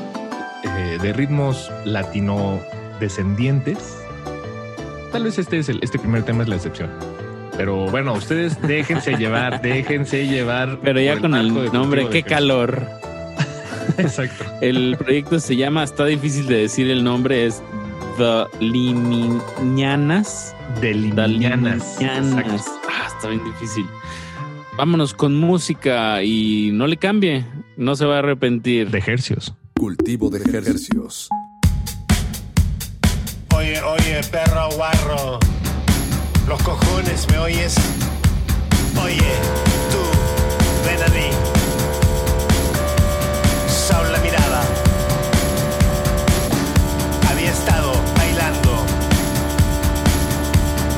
eh, de ritmos latino descendientes. Tal vez este es el, este primer tema es la excepción. Pero bueno, ustedes déjense llevar, déjense llevar. Pero ya con el nombre, qué calor. Exacto. El proyecto se llama, está difícil de decir el nombre, es The Limiñanas. De Limiñanas. Ah, está bien difícil. Vámonos con música y no le cambie, no se va a arrepentir. De ejercios. Cultivo de hercios. Oye, oye, perro guarro, los cojones, ¿me oyes? Oye, tú, ven a mí. Saul la mirada. Había estado bailando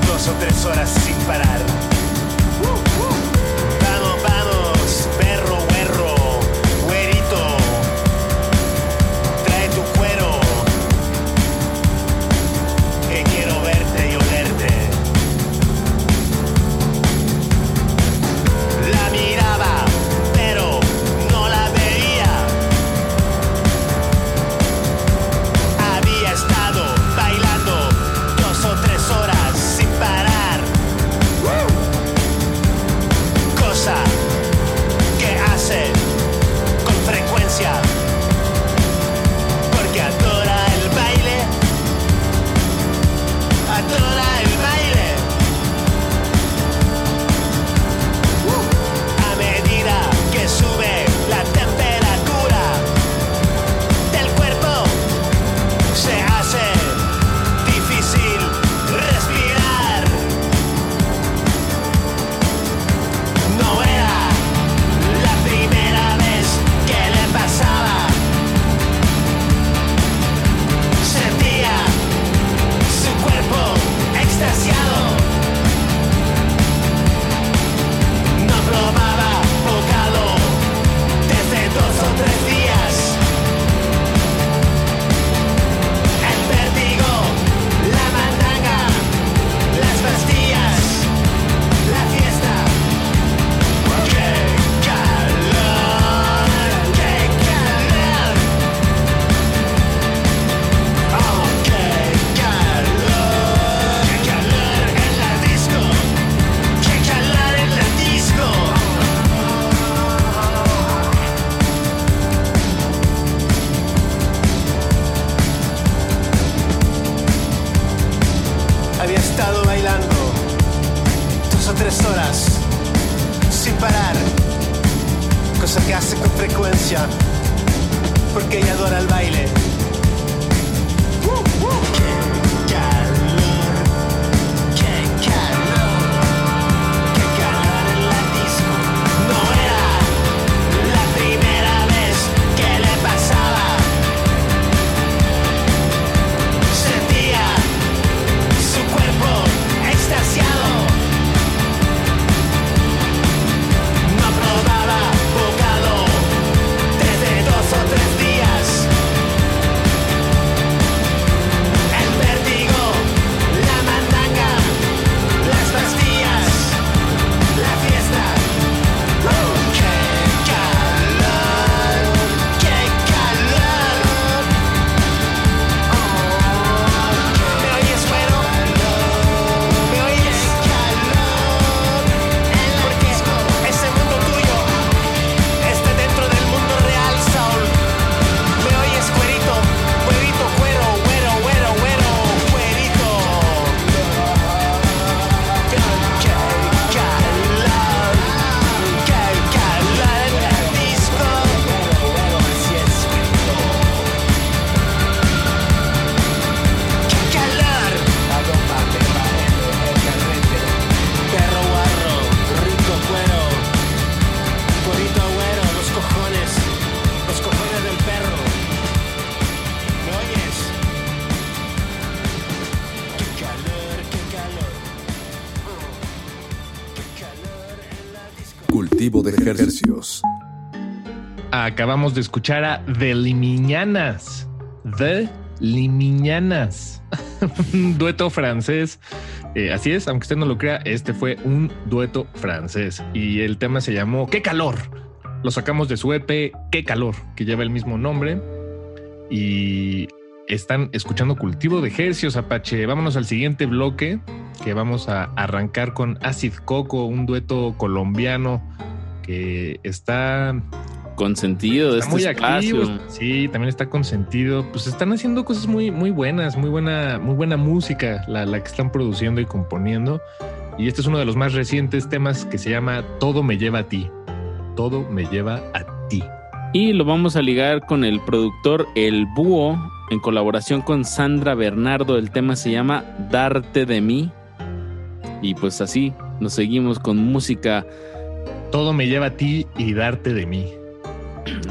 dos o tres horas sin parar. De ejercicios. Acabamos de escuchar a The Limiñanas. The Limiñanas. un dueto francés. Eh, así es, aunque usted no lo crea, este fue un dueto francés. Y el tema se llamó ¡Qué calor! Lo sacamos de su EP ¡Qué calor! que lleva el mismo nombre. Y están escuchando Cultivo de Ejercios, Apache. Vámonos al siguiente bloque, que vamos a arrancar con Acid Coco, un dueto colombiano que está Consentido de Está este muy espacio. activo. Sí, también está consentido. Pues están haciendo cosas muy, muy buenas, muy buena, muy buena música, la, la que están produciendo y componiendo. Y este es uno de los más recientes temas que se llama Todo me lleva a ti. Todo me lleva a ti. Y lo vamos a ligar con el productor El Búho en colaboración con Sandra Bernardo. El tema se llama Darte de mí. Y pues así nos seguimos con música. Todo me lleva a ti y darte de mí.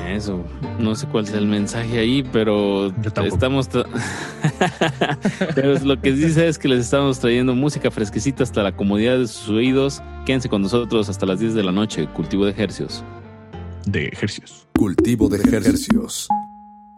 Eso, no sé cuál es el mensaje ahí, pero estamos. pero lo que dice es que les estamos trayendo música fresquecita hasta la comodidad de sus oídos. Quédense con nosotros hasta las 10 de la noche. Cultivo de ejercicios. De ejercicios. Cultivo de ejercicios.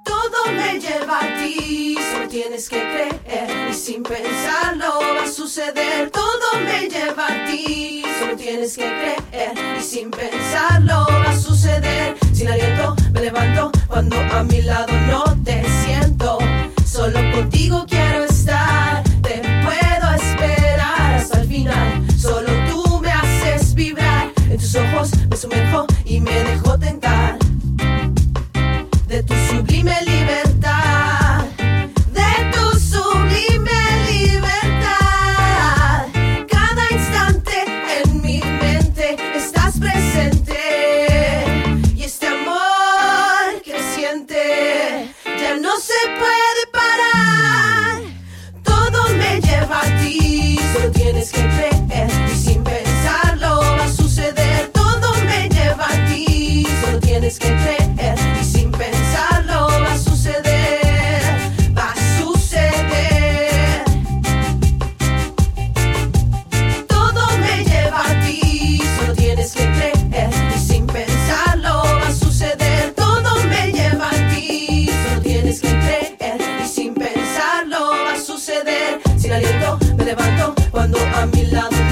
Todo me lleva a ti, solo tienes que creer y sin pensarlo va a suceder. Todo me lleva a ti, solo tienes que creer y sin pensarlo va a suceder. Sin aliento me levanto cuando a mi lado no te siento. Solo contigo quiero estar, te puedo esperar hasta el final. Solo tú me haces vibrar, en tus ojos me sumerjo y me dejo tentar de tu sublime que cuando a mi lado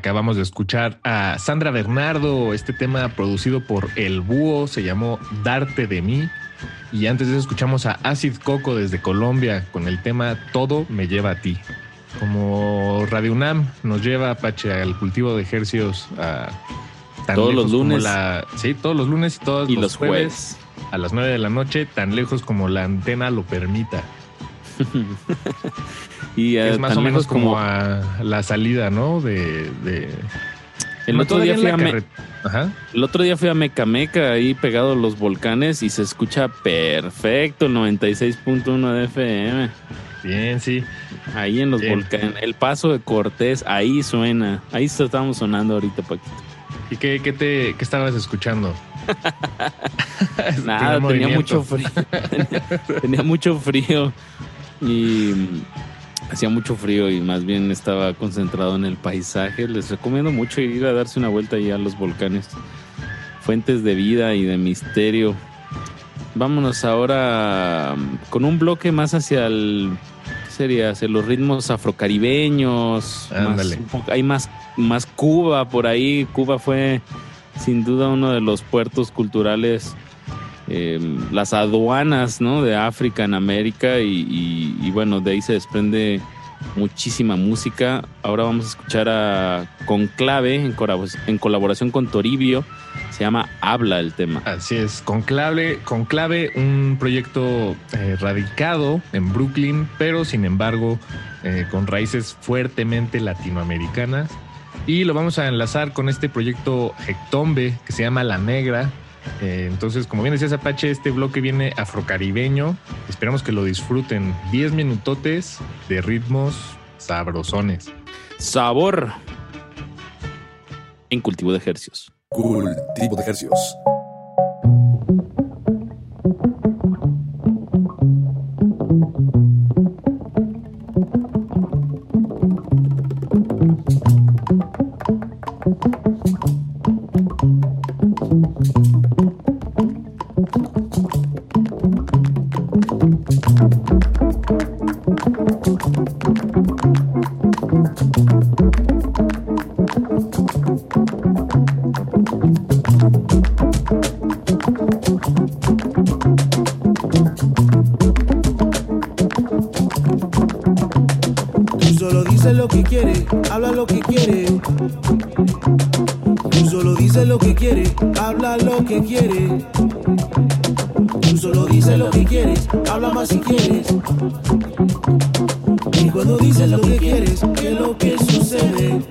Acabamos de escuchar a Sandra Bernardo, este tema producido por El Búho, se llamó Darte de mí. Y antes de eso escuchamos a Acid Coco desde Colombia con el tema Todo me lleva a ti. Como Radio UNAM nos lleva Apache al cultivo de ejercios a tan Todos los como lunes. la- sí, todos los lunes y todos Y los, los jueves, a las 9 de la noche, tan lejos como la antena lo permita. Y eh, es más o menos como a la salida, ¿no? De, de- El No, otro, día fui a Me- Ajá. el otro día fui a Mecameca, ahí pegado a los volcanes, y se escucha perfecto el 96.1 de FM. Bien, sí. Ahí en los Bien. volcanes. El paso de Cortés, ahí suena. Ahí estamos sonando ahorita, Paquito. ¿Y qué, qué te, qué estabas escuchando? Nada, tenía mucho frío. tenía, tenía mucho frío. Y hacía mucho frío y más bien estaba concentrado en el paisaje. Les recomiendo mucho ir a darse una vuelta allá a los volcanes. Fuentes de vida y de misterio. Vámonos ahora mm, con un bloque más hacia el. ¿Qué sería? Hacia los ritmos afrocaribeños. más- hay más, más Cuba por ahí. Cuba fue sin duda uno de los puertos culturales eh, las aduanas ¿no? de África en América y, bueno, de ahí se desprende muchísima música. Ahora vamos a escuchar a Conclave en colaboración con Toribio. Se llama Habla el tema. Así es, Conclave, Conclave, un proyecto eh, radicado en Brooklyn, pero sin embargo eh, con raíces fuertemente latinoamericanas. Y lo vamos a enlazar con este proyecto Hectombe que se llama La Negra. Eh, entonces, como bien decías Apache, este bloque viene afrocaribeño. Esperamos que lo disfruten. 10 minutotes de ritmos sabrosones. Sabor en cultivo de ejercicios. Cultivo de ejercicios. Lo que quieres, habla lo que quieres. Tú solo dices lo que quieres, habla lo que quieres. Tú solo dices lo que quieres, habla más si quieres. Y cuando dices lo que quieres, ¿qué es lo que sucede?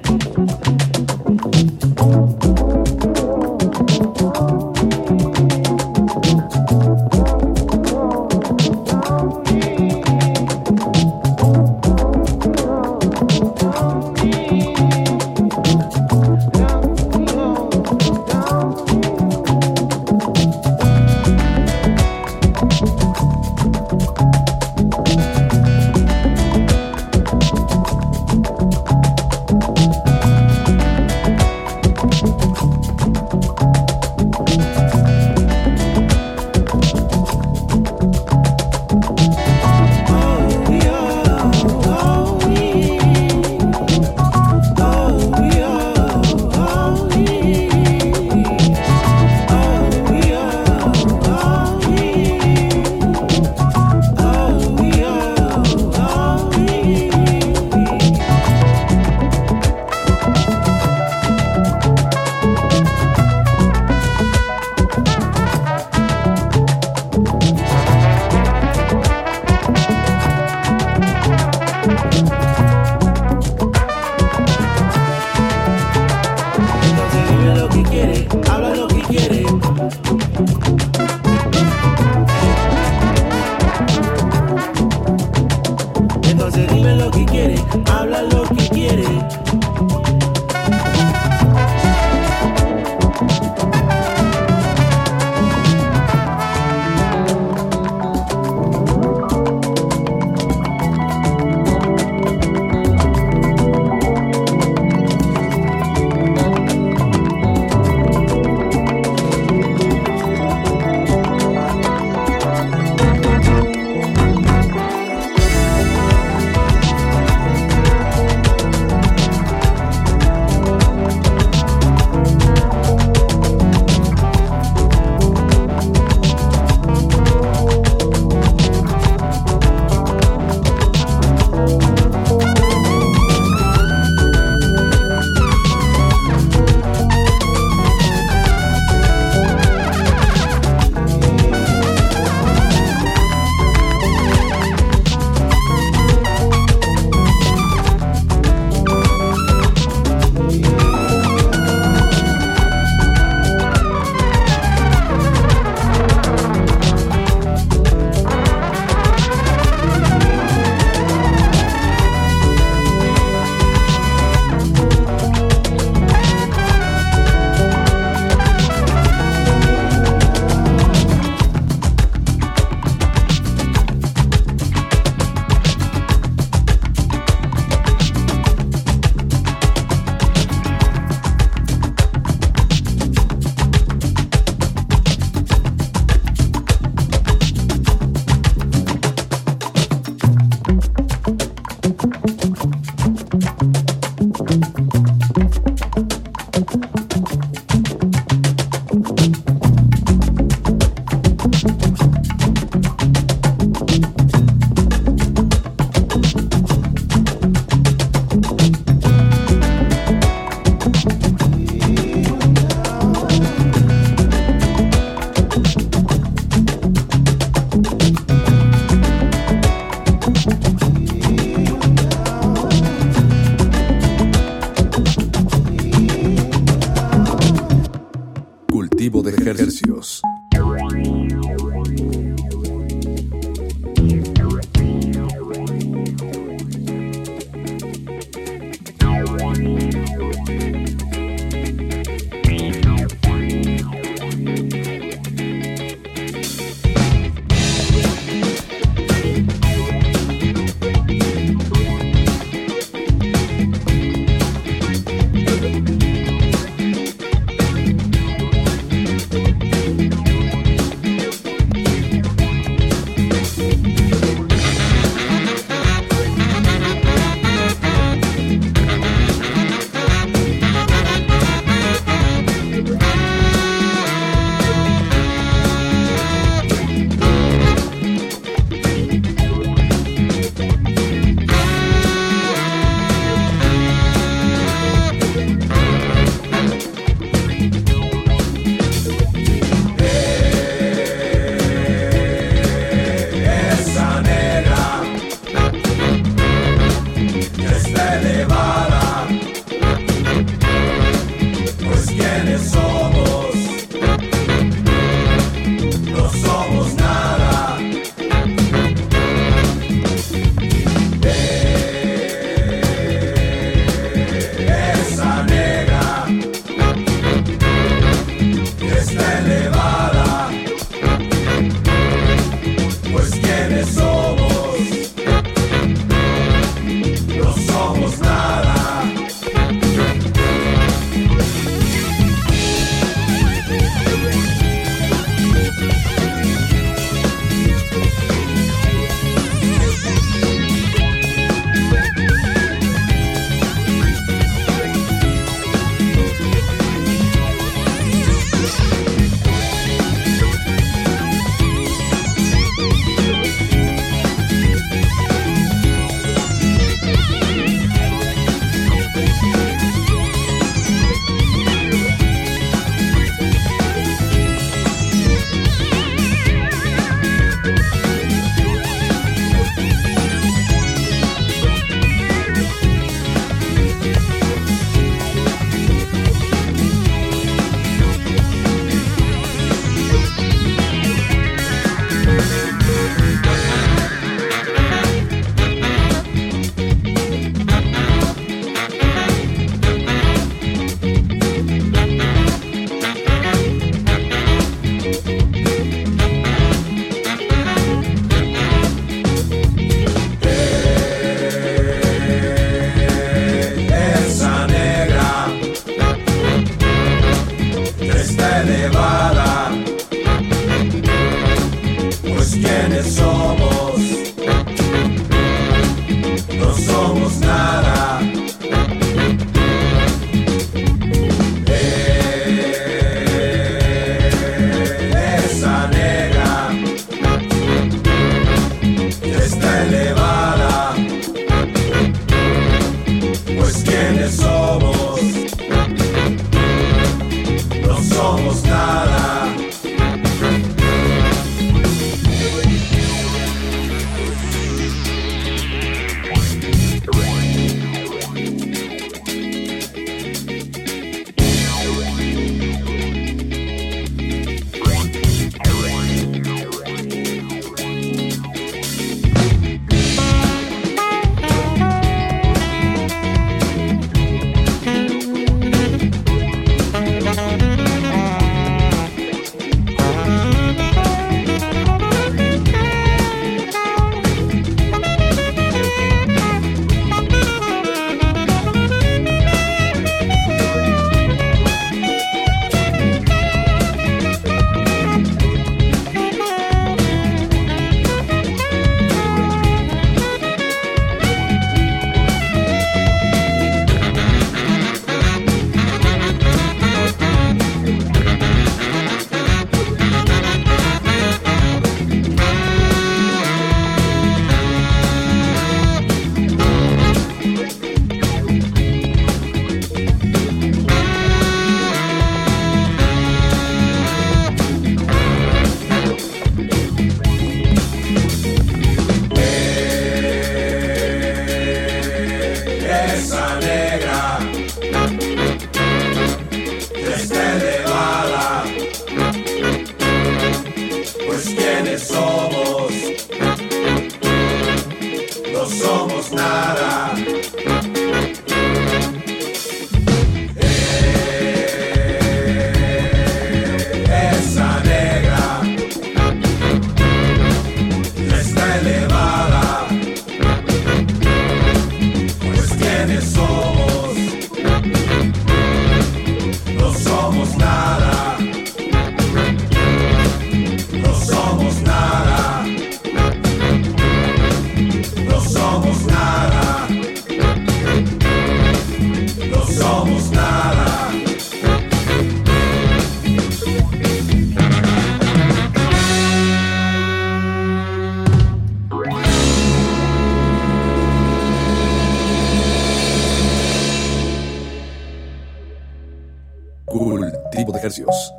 Ejercicios.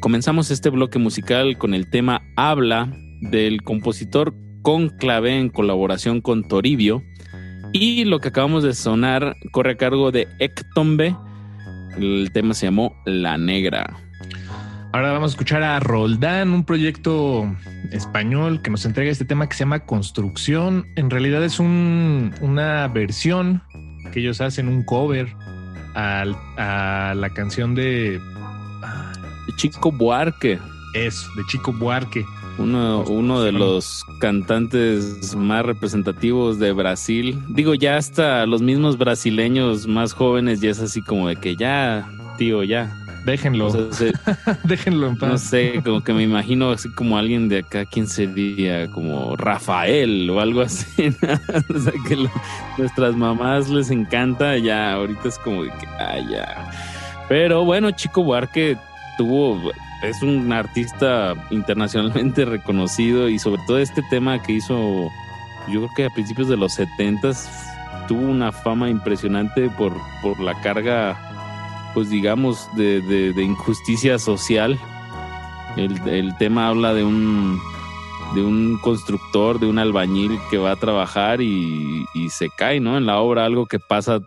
Comenzamos este bloque musical con el tema Habla del compositor Conclave en colaboración con Toribio. Y lo que acabamos de sonar corre a cargo de Ectombe. El tema se llamó La Negra. Ahora vamos a escuchar a Roldán, un proyecto español que nos entrega este tema que se llama Construcción. En realidad es un- una versión que ellos hacen, un cover al- a la canción de Chico Buarque. Es, de Chico Buarque. Uno, uno de los cantantes más representativos de Brasil. Digo, ya hasta los mismos brasileños más jóvenes ya es así como de que ya, tío, ya. Déjenlo. O sea, Déjenlo en paz. no sé, como que me imagino así como alguien de acá, ¿quién sería? Como Rafael o algo así. o sea, que lo- nuestras mamás les encanta, ya, ahorita es como de que, ah, ya. Pero bueno, Chico Buarque tuvo, es un artista internacionalmente reconocido y sobre todo este tema que hizo, yo creo que a principios de los 70 tuvo una fama impresionante por, por la carga, pues digamos, de, de- de injusticia social. El, el tema habla de un, de un constructor, de un albañil que va a trabajar y, y se cae, ¿no? En la obra, algo que pasa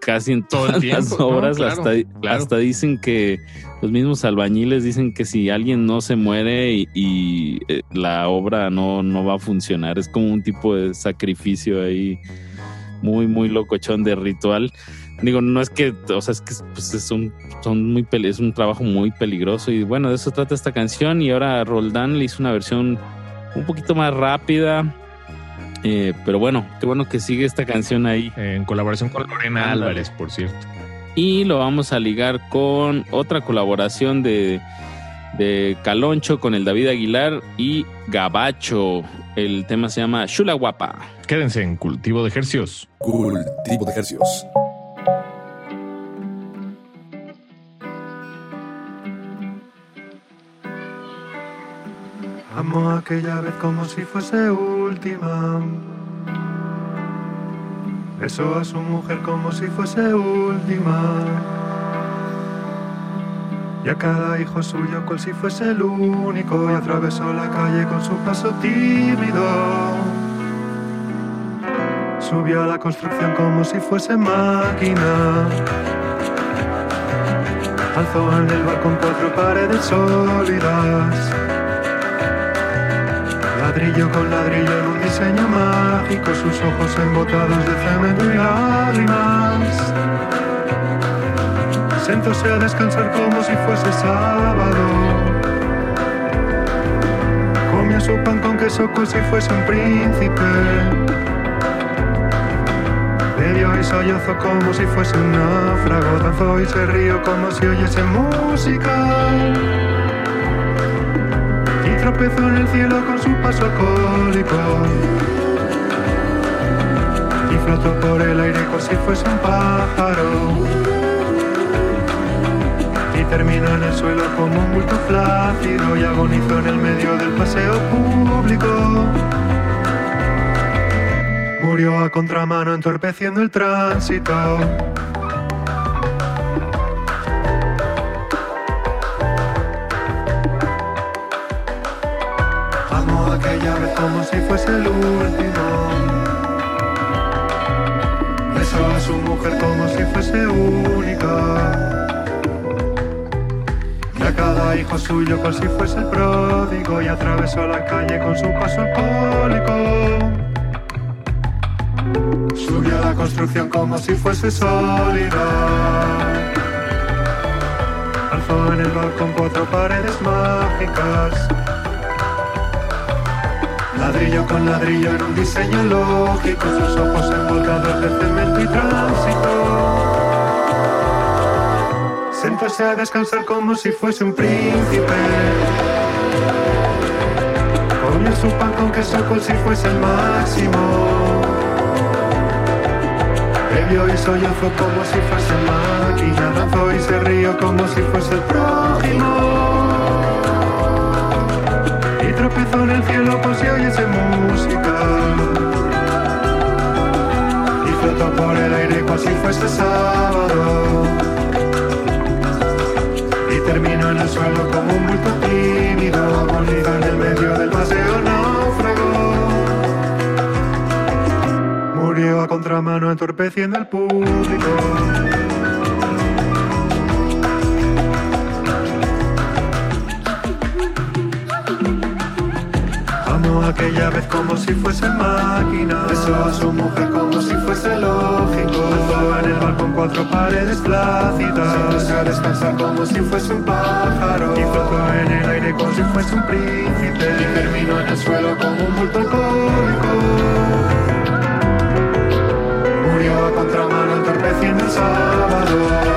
casi en Todo todas las obras. Claro, hasta, claro. hasta dicen que los mismos albañiles dicen que si alguien no se muere y, y, eh, la obra no, no va a funcionar, es como un tipo de sacrificio ahí muy, muy locochón de ritual. Digo, no es que, o sea, es que pues, es, un, son muy peli- es un trabajo muy peligroso y bueno, de eso trata esta canción y ahora Roldán le hizo una versión un poquito más rápida, eh, pero bueno, qué bueno que sigue esta canción ahí. En colaboración con Lorena. Álvarez, por cierto. Y lo vamos a ligar con otra colaboración de, de Caloncho con el David Aguilar y Gabacho. El tema se llama Shula Guapa. Quédense en Cultivo de Ejercios. Cultivo de ejercios. Amo aquella vez como si fuese última. Besó a su mujer como si fuese última. Y a cada hijo suyo cual si fuese el único. Y atravesó la calle con su paso tímido. Subió a la construcción como si fuese máquina. Alzó en el balcón cuatro paredes sólidas. Ladrillo con ladrillo en un diseño mágico, sus ojos embotados de cemento y lágrimas. Sentóse a descansar como si fuese sábado. Su pan con queso como si fuese un príncipe. Y sollozó como si fuese un náufrago. Danzó y se rió como si oyese música y tropezó en el cielo con su paso alcohólico. Y flotó por el aire como si fuese un pájaro. Y terminó en el suelo como un bulto flácido y agonizó en el medio del paseo público. Murió a contramano entorpeciendo el tránsito. Amo aquella vez como si fuese el último. Besó a su mujer como si fuese única. Y a cada hijo suyo como si fuese el pródigo. Y atravesó la calle con su paso alcohólico. Subió la construcción como si fuese sólida. Alzó en el balcón cuatro paredes mágicas. Ladrillo con ladrillo en un diseño lógico, sus ojos envoltados de cemento y tránsito. Sentóse a descansar como si fuese un príncipe. Su pan con queso como si fuese el máximo cayó y sollozó como si fuese máquina, y se rió como si fuese el prójimo. Y tropezó en el cielo por si oyese música. Y flotó por el aire como si fuese sábado. Y terminó en el suelo como un bulto tímido, molido en el medio del paseo. contramano entorpeciendo al público. Amo aquella vez como si fuese máquina, besó a su mujer como si fuese lógico. Andaba en el bar con cuatro paredes plácidas, se a descansar como si fuese un pájaro. Y flotó en el aire como si fuese un príncipe, y terminó en el suelo como un bulto alcohólico. Salvador.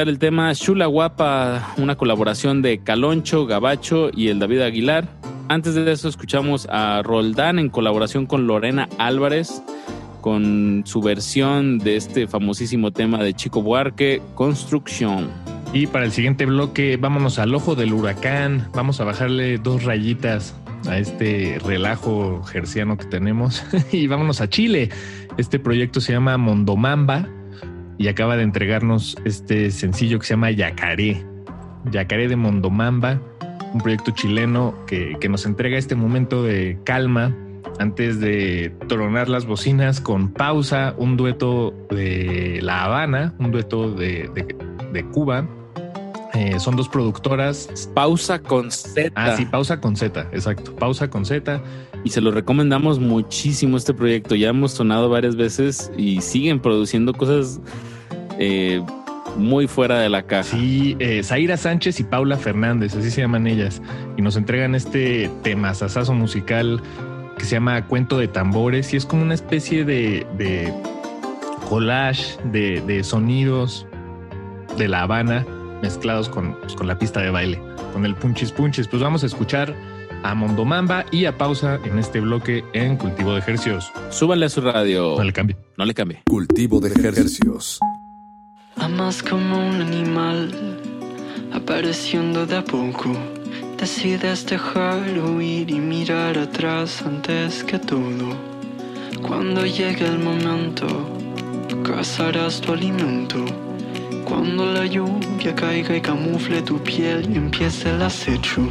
El tema Shula Guapa, una colaboración de Caloncho, Gabacho y el David Aguilar. Antes de eso escuchamos a Roldán en colaboración con Lorena Álvarez con su versión de este famosísimo tema de Chico Buarque, Construcción. Y para el siguiente bloque, vámonos al ojo del huracán. Vamos a bajarle dos rayitas a este relajo gerciano que tenemos. y vámonos a Chile. Este proyecto se llama Mondomamba y acaba de entregarnos este sencillo que se llama Yacaré. Yacaré de Mondomamba, un proyecto chileno que, que nos entrega este momento de calma antes de tronar las bocinas con pausa, un dueto de La Habana, un dueto de, de- de Cuba. Eh, son dos productoras. Pausa con Z. Ah, sí, pausa con Z, exacto. Pausa con Z. Y se lo recomendamos muchísimo este proyecto. Ya hemos sonado varias veces y siguen produciendo cosas eh, muy fuera de la caja. Sí, eh, Zaira Sánchez y Paula Fernández, así se llaman ellas. Y nos entregan este temazazazo musical que se llama Cuento de Tambores y es como una especie de, de collage de, de sonidos de La Habana mezclados con, pues, con la pista de baile, con el punchis punchis. Pues vamos a escuchar a Mondomamba y a pausa en este bloque en Cultivo de Ejercicios. Súbale a su radio. No le cambie. No le cambie. Cultivo de ejercicios. Amas como un animal, apareciendo de a poco. Decides dejar huir y mirar atrás antes que todo. Cuando llegue el momento, cazarás tu alimento. Cuando la lluvia caiga y camufle tu piel y empiece el acecho.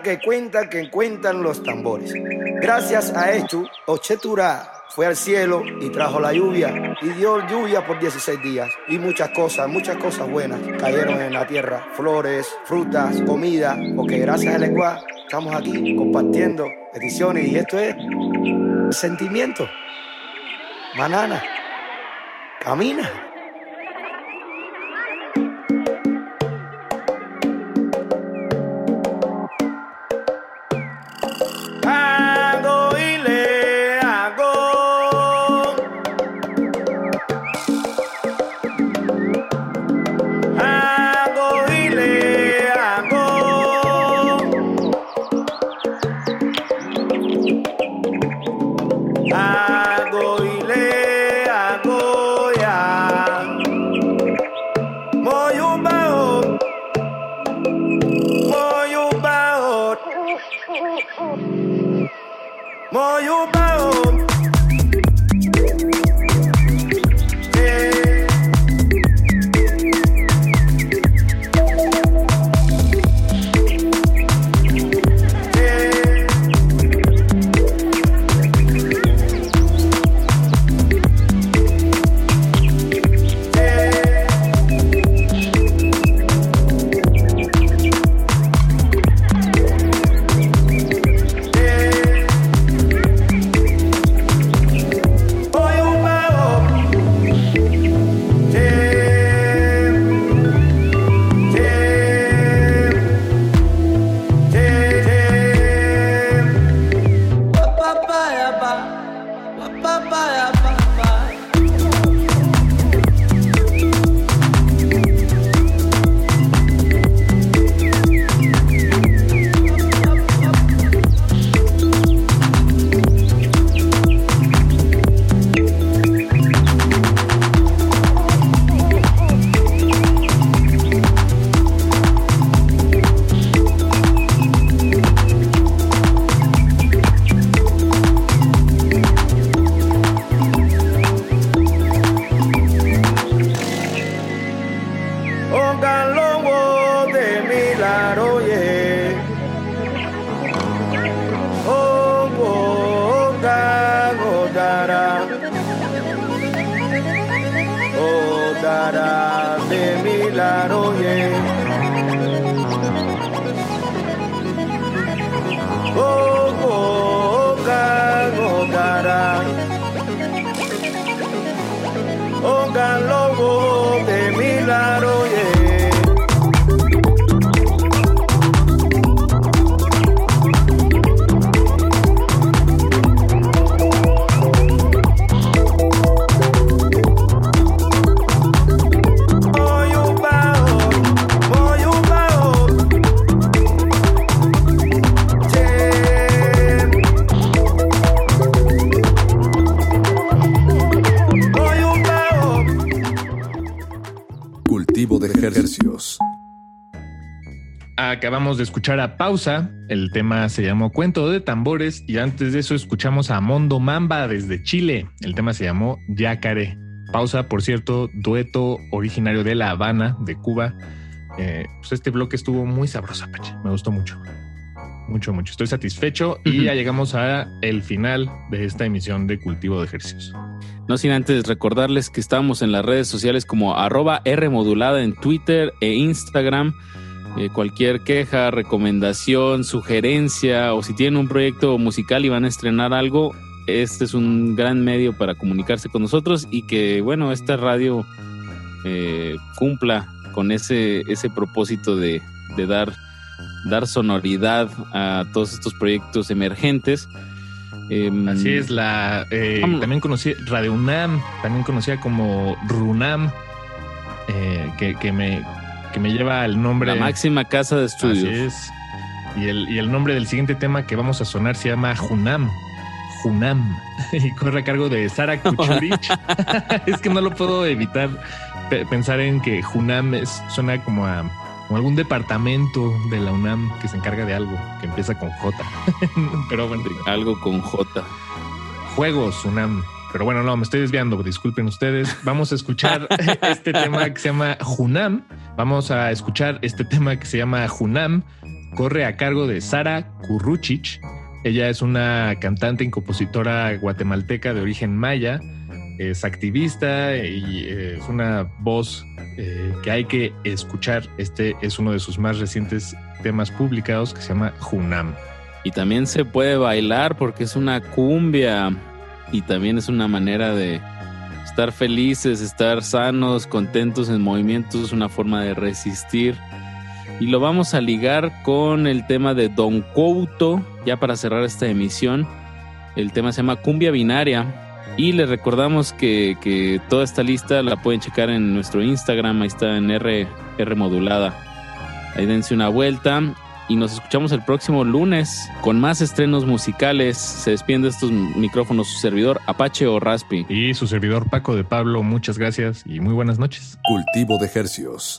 Que cuenta que cuentan los tambores. Gracias a esto, Ochetura fue al cielo y trajo la lluvia y dio lluvia por 16 días y muchas cosas, muchas cosas buenas cayeron en la tierra, flores, frutas, comida, porque gracias al Ecuá estamos aquí compartiendo ediciones y esto es sentimiento. Banana, camina. Acabamos de escuchar a Pausa, el tema se llamó Cuento de Tambores y antes de eso escuchamos a Mondo Mamba desde Chile, el tema se llamó Yacaré. Pausa, por cierto, dueto originario de La Habana, de Cuba. Eh, pues este bloque estuvo muy sabroso, me gustó mucho. Mucho, mucho. Estoy satisfecho y ya llegamos a el final de esta emisión de Cultivo de Ejercicios. No sin antes recordarles que estamos en las redes sociales como arroba R modulada en Twitter e Instagram. Eh, cualquier queja, recomendación, sugerencia o si tienen un proyecto musical y van a estrenar algo, este es un gran medio para comunicarse con nosotros y que, bueno, esta radio eh, cumpla con ese, ese propósito de, de dar, dar sonoridad a todos estos proyectos emergentes. Em, Así es, la eh, también conocí Radio UNAM, también conocida como RUNAM, eh, que, que me, que me lleva al nombre. La máxima casa de estudios. Así es. Y el, y el nombre del siguiente tema que vamos a sonar se llama Junam. Junam. Y corre a cargo de Sara Kuchurich. es que no lo puedo evitar pe- pensar en que Junam es, suena como a como algún departamento de la UNAM que se encarga de algo que empieza con J. Pero bueno, algo con J. Juegos UNAM. Pero bueno, no, me estoy desviando, disculpen ustedes. Vamos a escuchar este tema que se llama Junam. Vamos a escuchar este tema que se llama Junam. Corre a cargo de Sara Kurruchich. Ella es una cantante y compositora guatemalteca de origen maya. Es activista y eh, es una voz eh, que hay que escuchar. Este es uno de sus más recientes temas publicados que se llama Junam. Y también se puede bailar porque es una cumbia y también es una manera de estar felices, estar sanos, contentos en movimiento, es una forma de resistir. Y lo vamos a ligar con el tema de Don Couto, ya para cerrar esta emisión. El tema se llama Cumbia Binaria. Y les recordamos que, que toda esta lista la pueden checar en nuestro Instagram, ahí está en R, R modulada. Ahí dense una vuelta y nos escuchamos el próximo lunes con más estrenos musicales. Se despiden de estos micrófonos su servidor Apache o Raspi. Y su servidor Paco de Pablo, muchas gracias y muy buenas noches. Cultivo de hercios.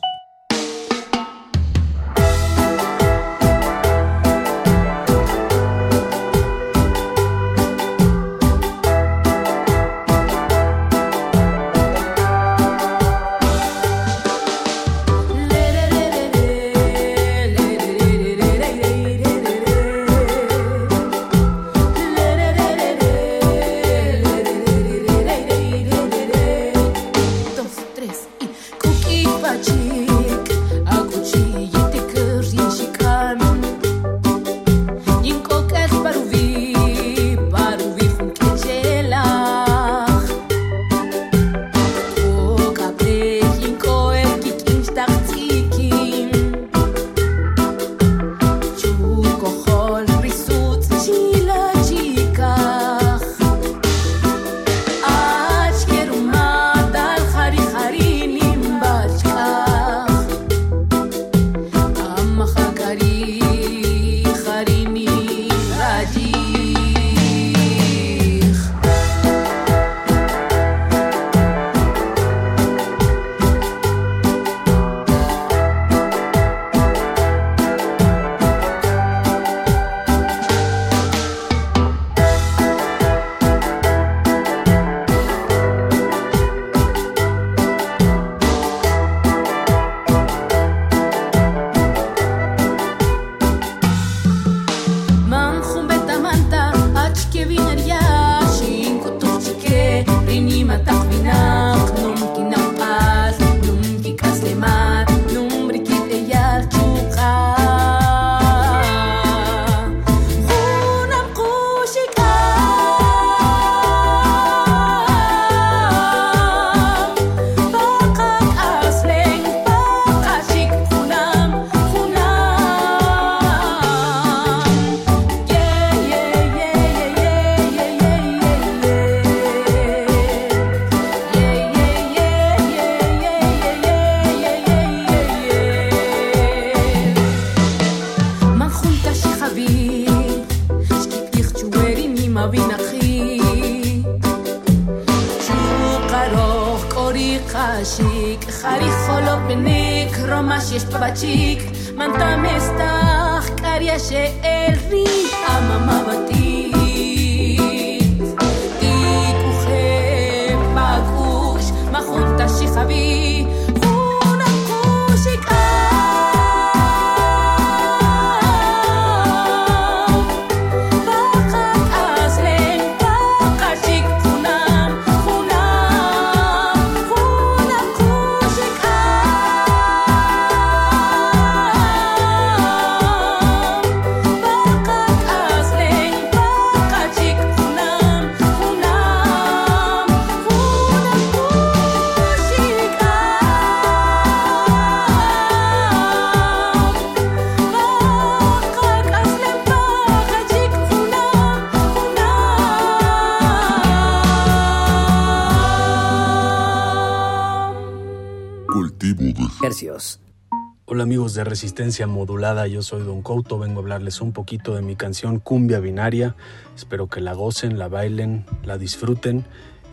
De Resistencia Modulada, yo soy Don Couto, vengo a hablarles un poquito de mi canción Cumbia Binaria. Espero que la gocen, la bailen, la disfruten.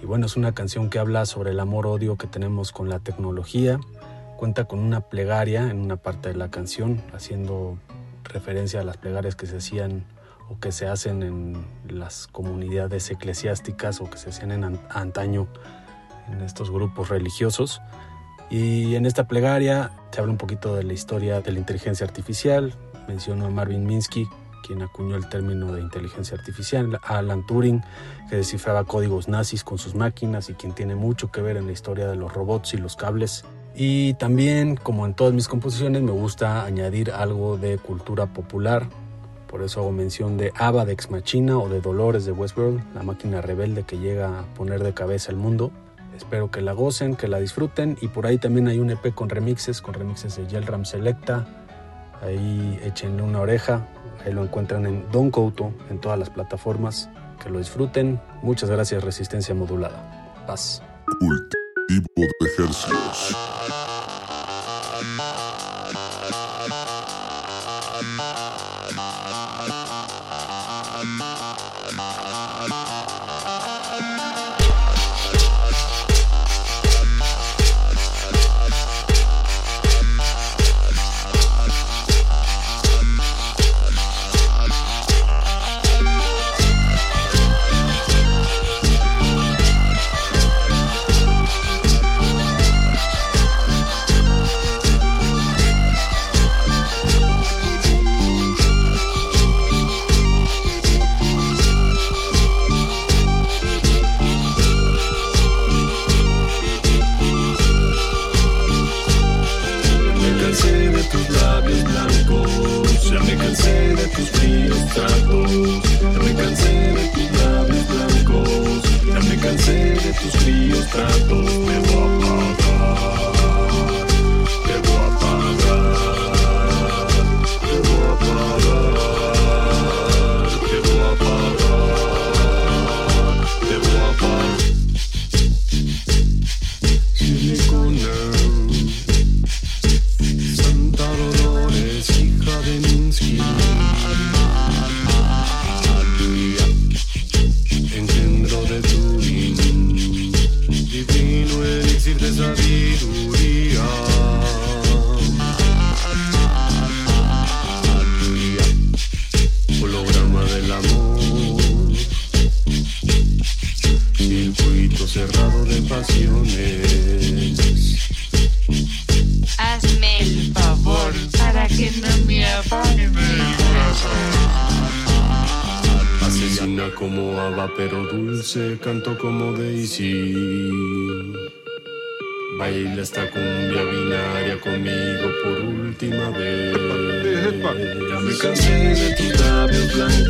Y bueno, es una canción que habla sobre el amor-odio que tenemos con la tecnología. Cuenta con una plegaria en una parte de la canción, haciendo referencia a las plegarias que se hacían o que se hacen en las comunidades eclesiásticas o que se hacían en an- antaño en estos grupos religiosos. Y en esta plegaria se habla un poquito de la historia de la inteligencia artificial. Menciono a Marvin Minsky, quien acuñó el término de inteligencia artificial, a Alan Turing, que descifraba códigos nazis con sus máquinas y quien tiene mucho que ver en la historia de los robots y los cables. Y también, como en todas mis composiciones, me gusta añadir algo de cultura popular. Por eso hago mención de Ava de Ex Machina o de Dolores de Westworld, la máquina rebelde que llega a poner de cabeza el mundo. Espero que la gocen, que la disfruten y por ahí también hay un EP con remixes, con remixes de Yelram Selecta. Ahí échenle una oreja, ahí lo encuentran en Don Couto, en todas las plataformas. Que lo disfruten. Muchas gracias Resistencia Modulada. Paz. Tus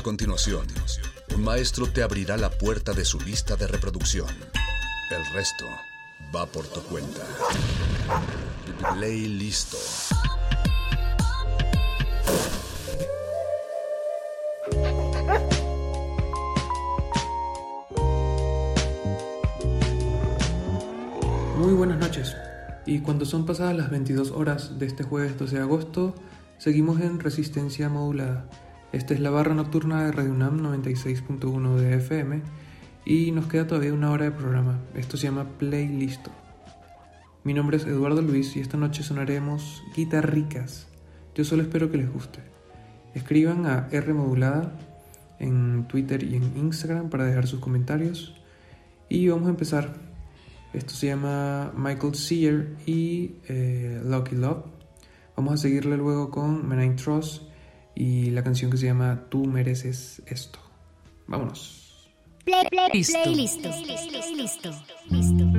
A continuación, un maestro te abrirá la puerta de su lista de reproducción. El resto va por tu cuenta. Play listo. Muy buenas noches. Y cuando son pasadas las 22 horas de este jueves 12 de agosto, seguimos en resistencia modulada esta es la barra nocturna de Radio UNAM 96.1 de FM y nos queda todavía una hora de programa. Esto se llama Playlisto. Mi nombre es Eduardo Luis y esta noche sonaremos guitarricas. Yo solo espero que les guste. Escriban a R modulada en Twitter y en Instagram para dejar sus comentarios. Y vamos a empezar. Esto se llama Michael Sear y eh, Lucky Love. Vamos a seguirle luego con Menine Trust y la canción que se llama Tú mereces esto. Vámonos. Play, play, Listo. Listo. Listo. Listo.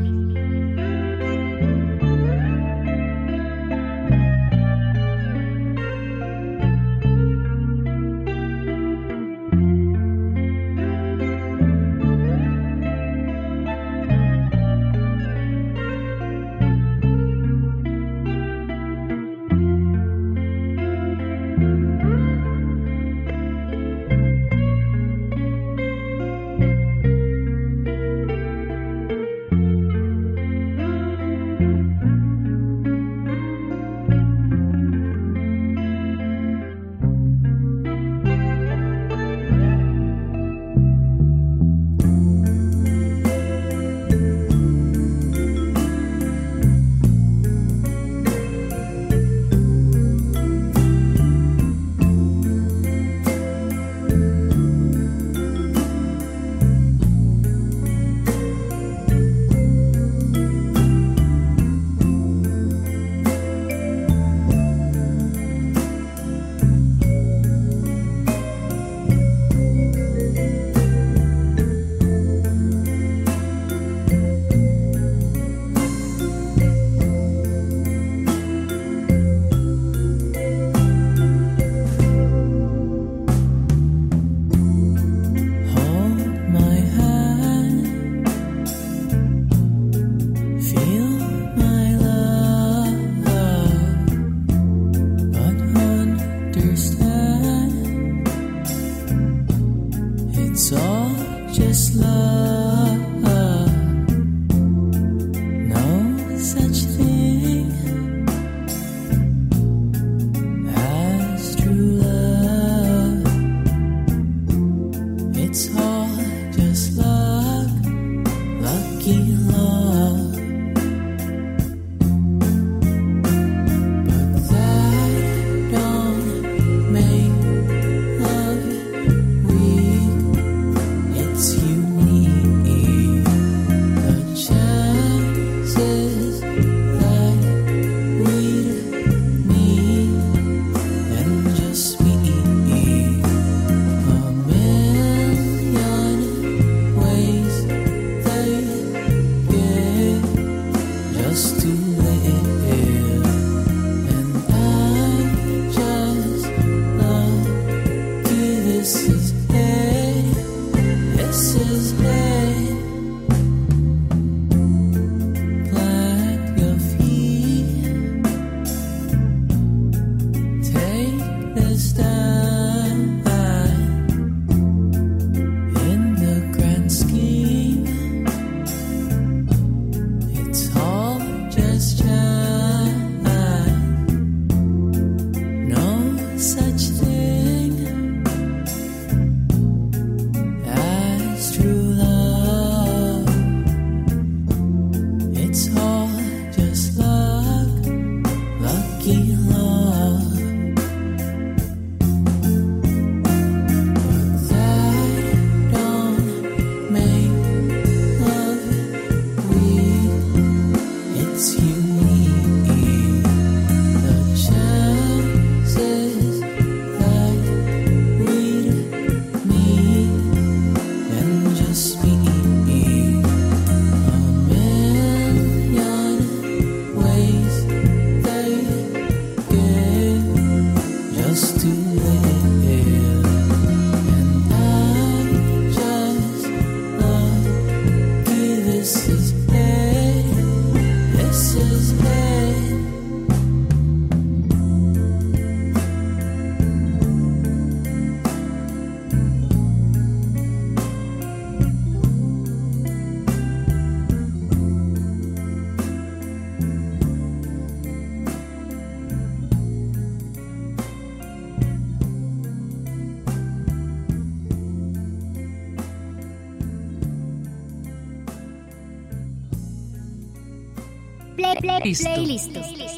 Play, play,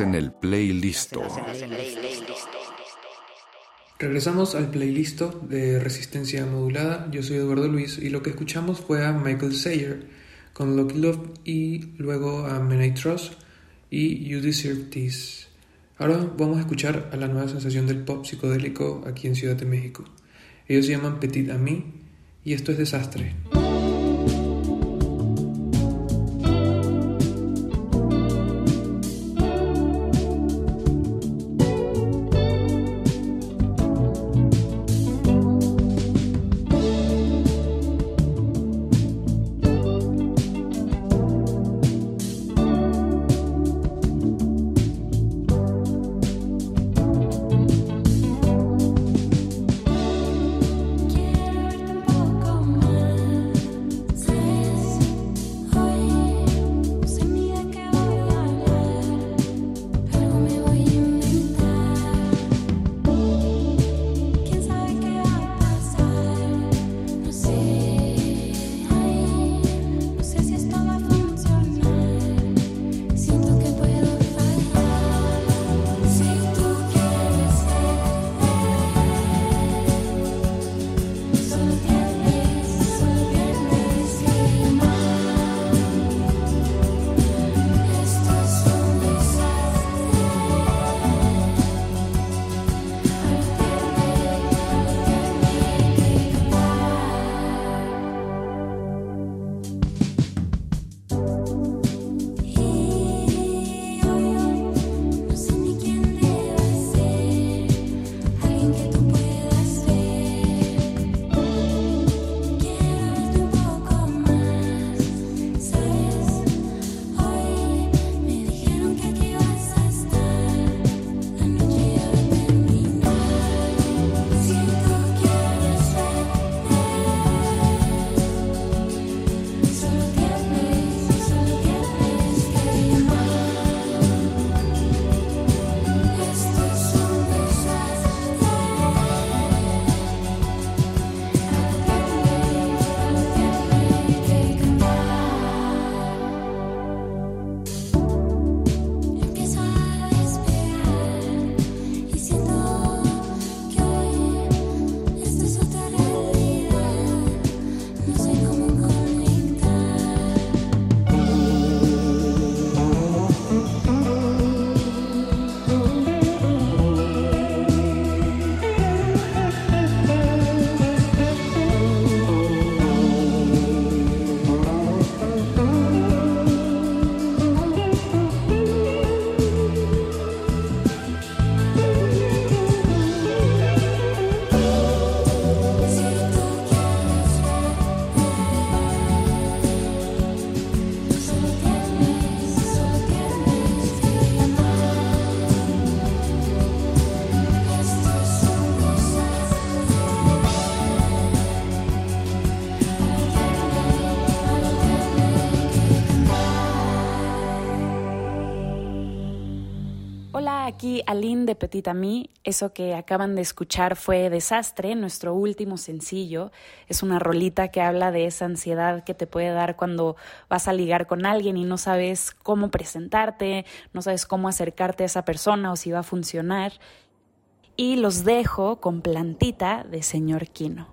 En el playlist. Regresamos al playlist de Resistencia Modulada. Yo soy Eduardo Luis y lo que escuchamos fue a Michael Sayer con Lucky Love y luego a Men I Trust y You Deserve This. Ahora vamos a escuchar a la nueva sensación del pop psicodélico aquí en Ciudad de México. Ellos se llaman Petit Ami y esto es Desastre. Aquí Aline de Petit Ami. Eso que acaban de escuchar fue Desastre, nuestro último sencillo. Es una rolita que habla de esa ansiedad que te puede dar cuando vas a ligar con alguien y no sabes cómo presentarte, no sabes cómo acercarte a esa persona o si va a funcionar. Y los dejo con Plantita de Señor Quino.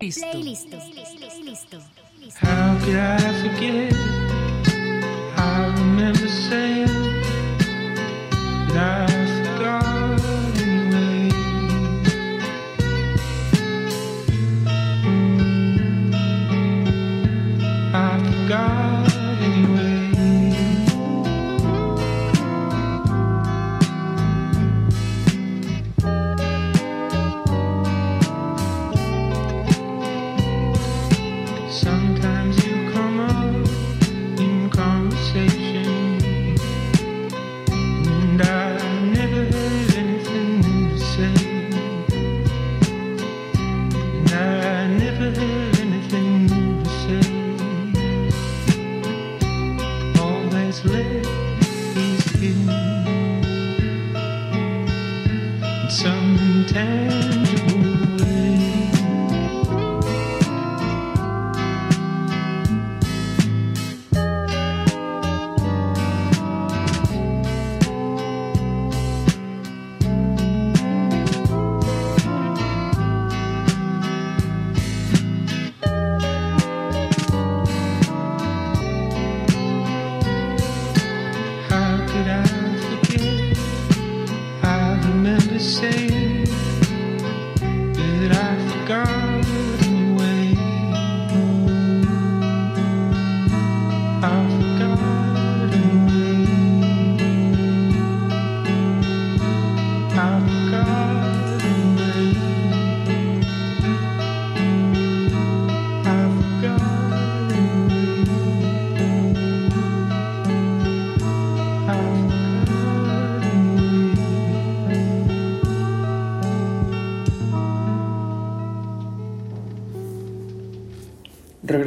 Listo. How could I forget?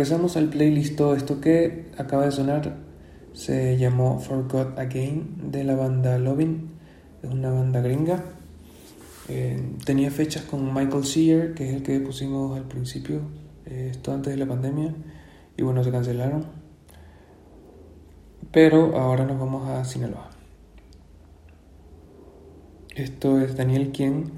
Regresamos al playlist. Todo esto que acaba de sonar se llamó Forgot Again de la banda Lovin. Es una banda gringa. Eh, tenía fechas con Michael Sear, que es el que pusimos al principio, eh, esto antes de la pandemia, y bueno, se cancelaron. Pero ahora nos vamos a Sinaloa. Esto es Daniel Quien,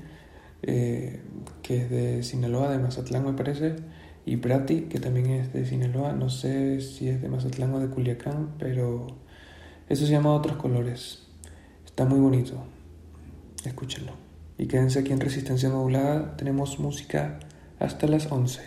eh, que es de Sinaloa, de Mazatlán me parece, y Brati, que también es de Sinaloa, no sé si es de Mazatlán o de Culiacán, pero eso se llama Otros Colores. Está muy bonito, escúchenlo. Y quédense aquí en Resistencia Modulada, tenemos música hasta las 11.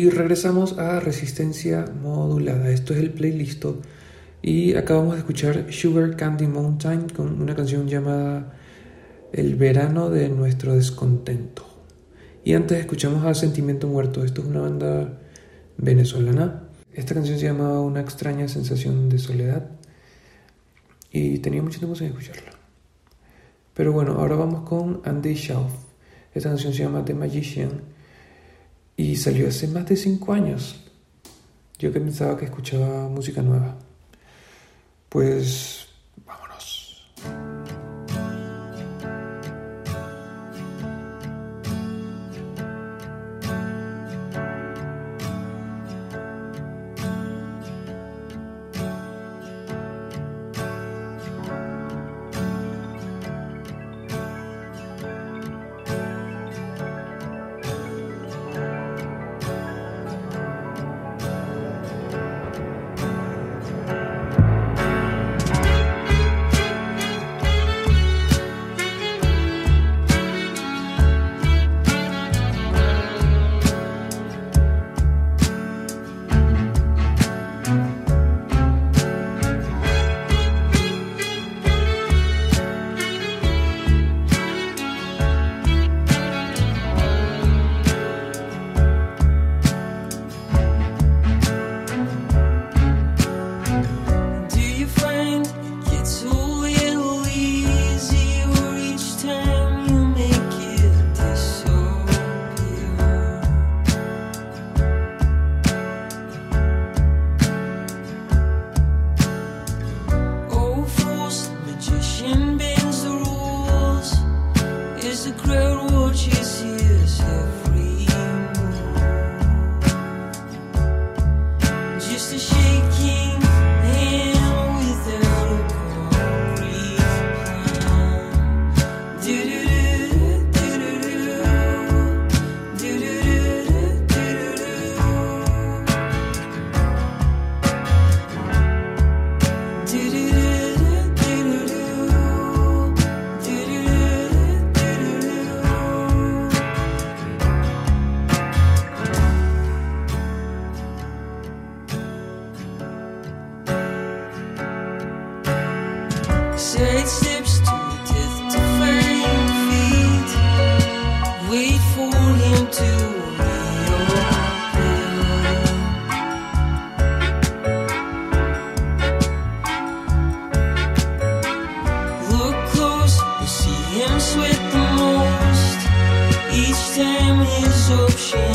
Y regresamos a Resistencia Modulada. Esto es el playlist. Y acabamos de escuchar Sugar Candy Mountain con una canción llamada El verano de nuestro descontento. Y antes escuchamos a Sentimiento Muerto. Esto es una banda venezolana. Esta canción se llama Una extraña sensación de soledad. Y tenía mucho tiempo sin escucharla. Pero bueno, ahora vamos con Andy Schauf. Esta canción se llama The Magician y salió hace más de 5 años. Yo que pensaba que escuchaba música nueva. Pues so she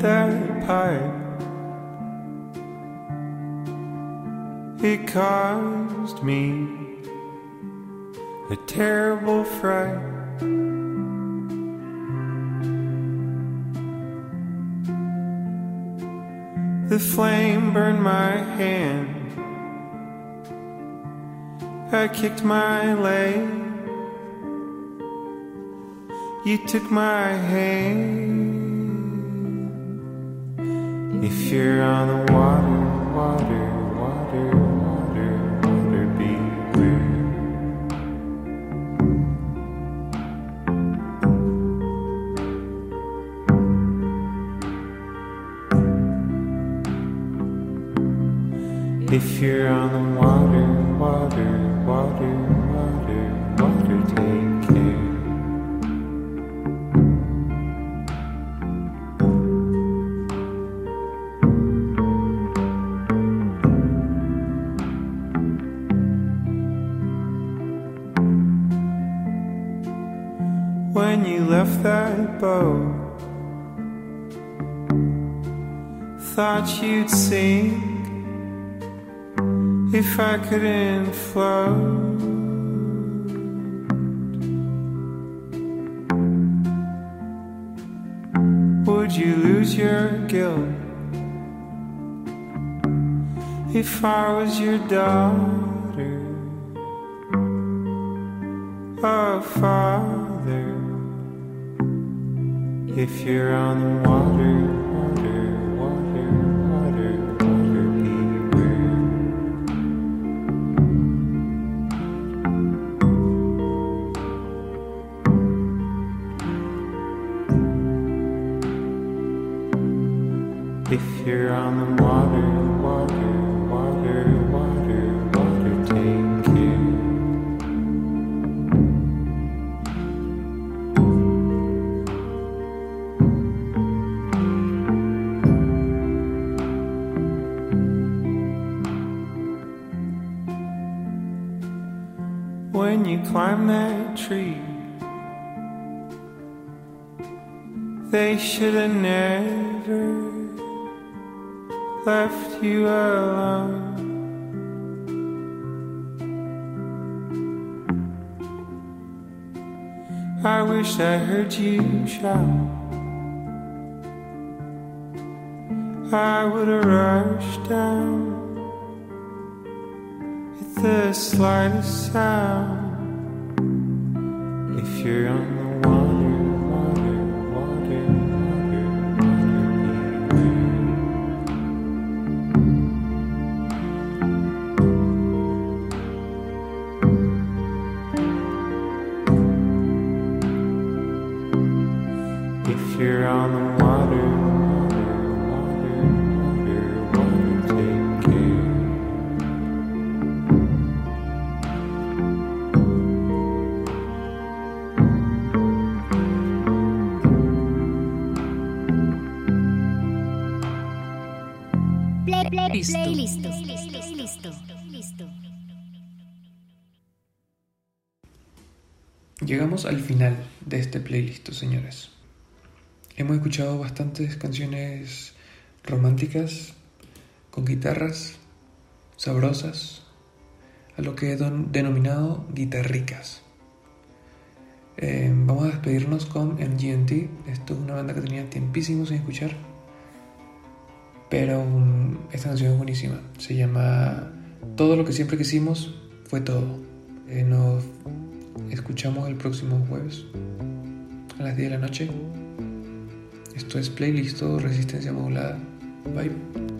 That pipe. It caused me a terrible fright. The flame burned my hand. I kicked my leg. You took my hand. Teacher on the water, water, water, water, water, be beware. If you're on the water, water, boat. Thought you'd sink if I couldn't float. Would you lose your guilt if I was your daughter, a father? If you're on the water, water, water, water, water, beware. If you're on the water, water, you climb that tree, they should have never left you alone. I wish I heard you shout. I would have rushed down at the slightest sound. If you're on the water, water, water, water, water, beware. If you're on the Play, Listo. Listo. Llegamos al final de este playlist, señores. Hemos escuchado bastantes canciones románticas, con guitarras, sabrosas, a lo que he don- denominado guitarricas. Eh, vamos a despedirnos con MGMT. Esto es una banda que tenía tiempísimo sin escuchar. Pero mm, esta canción es buenísima. Se llama Todo lo que siempre quisimos fue todo. Eh, nos escuchamos el próximo jueves a las 10 de la noche. Esto es playlist resistencia modulada. Bye.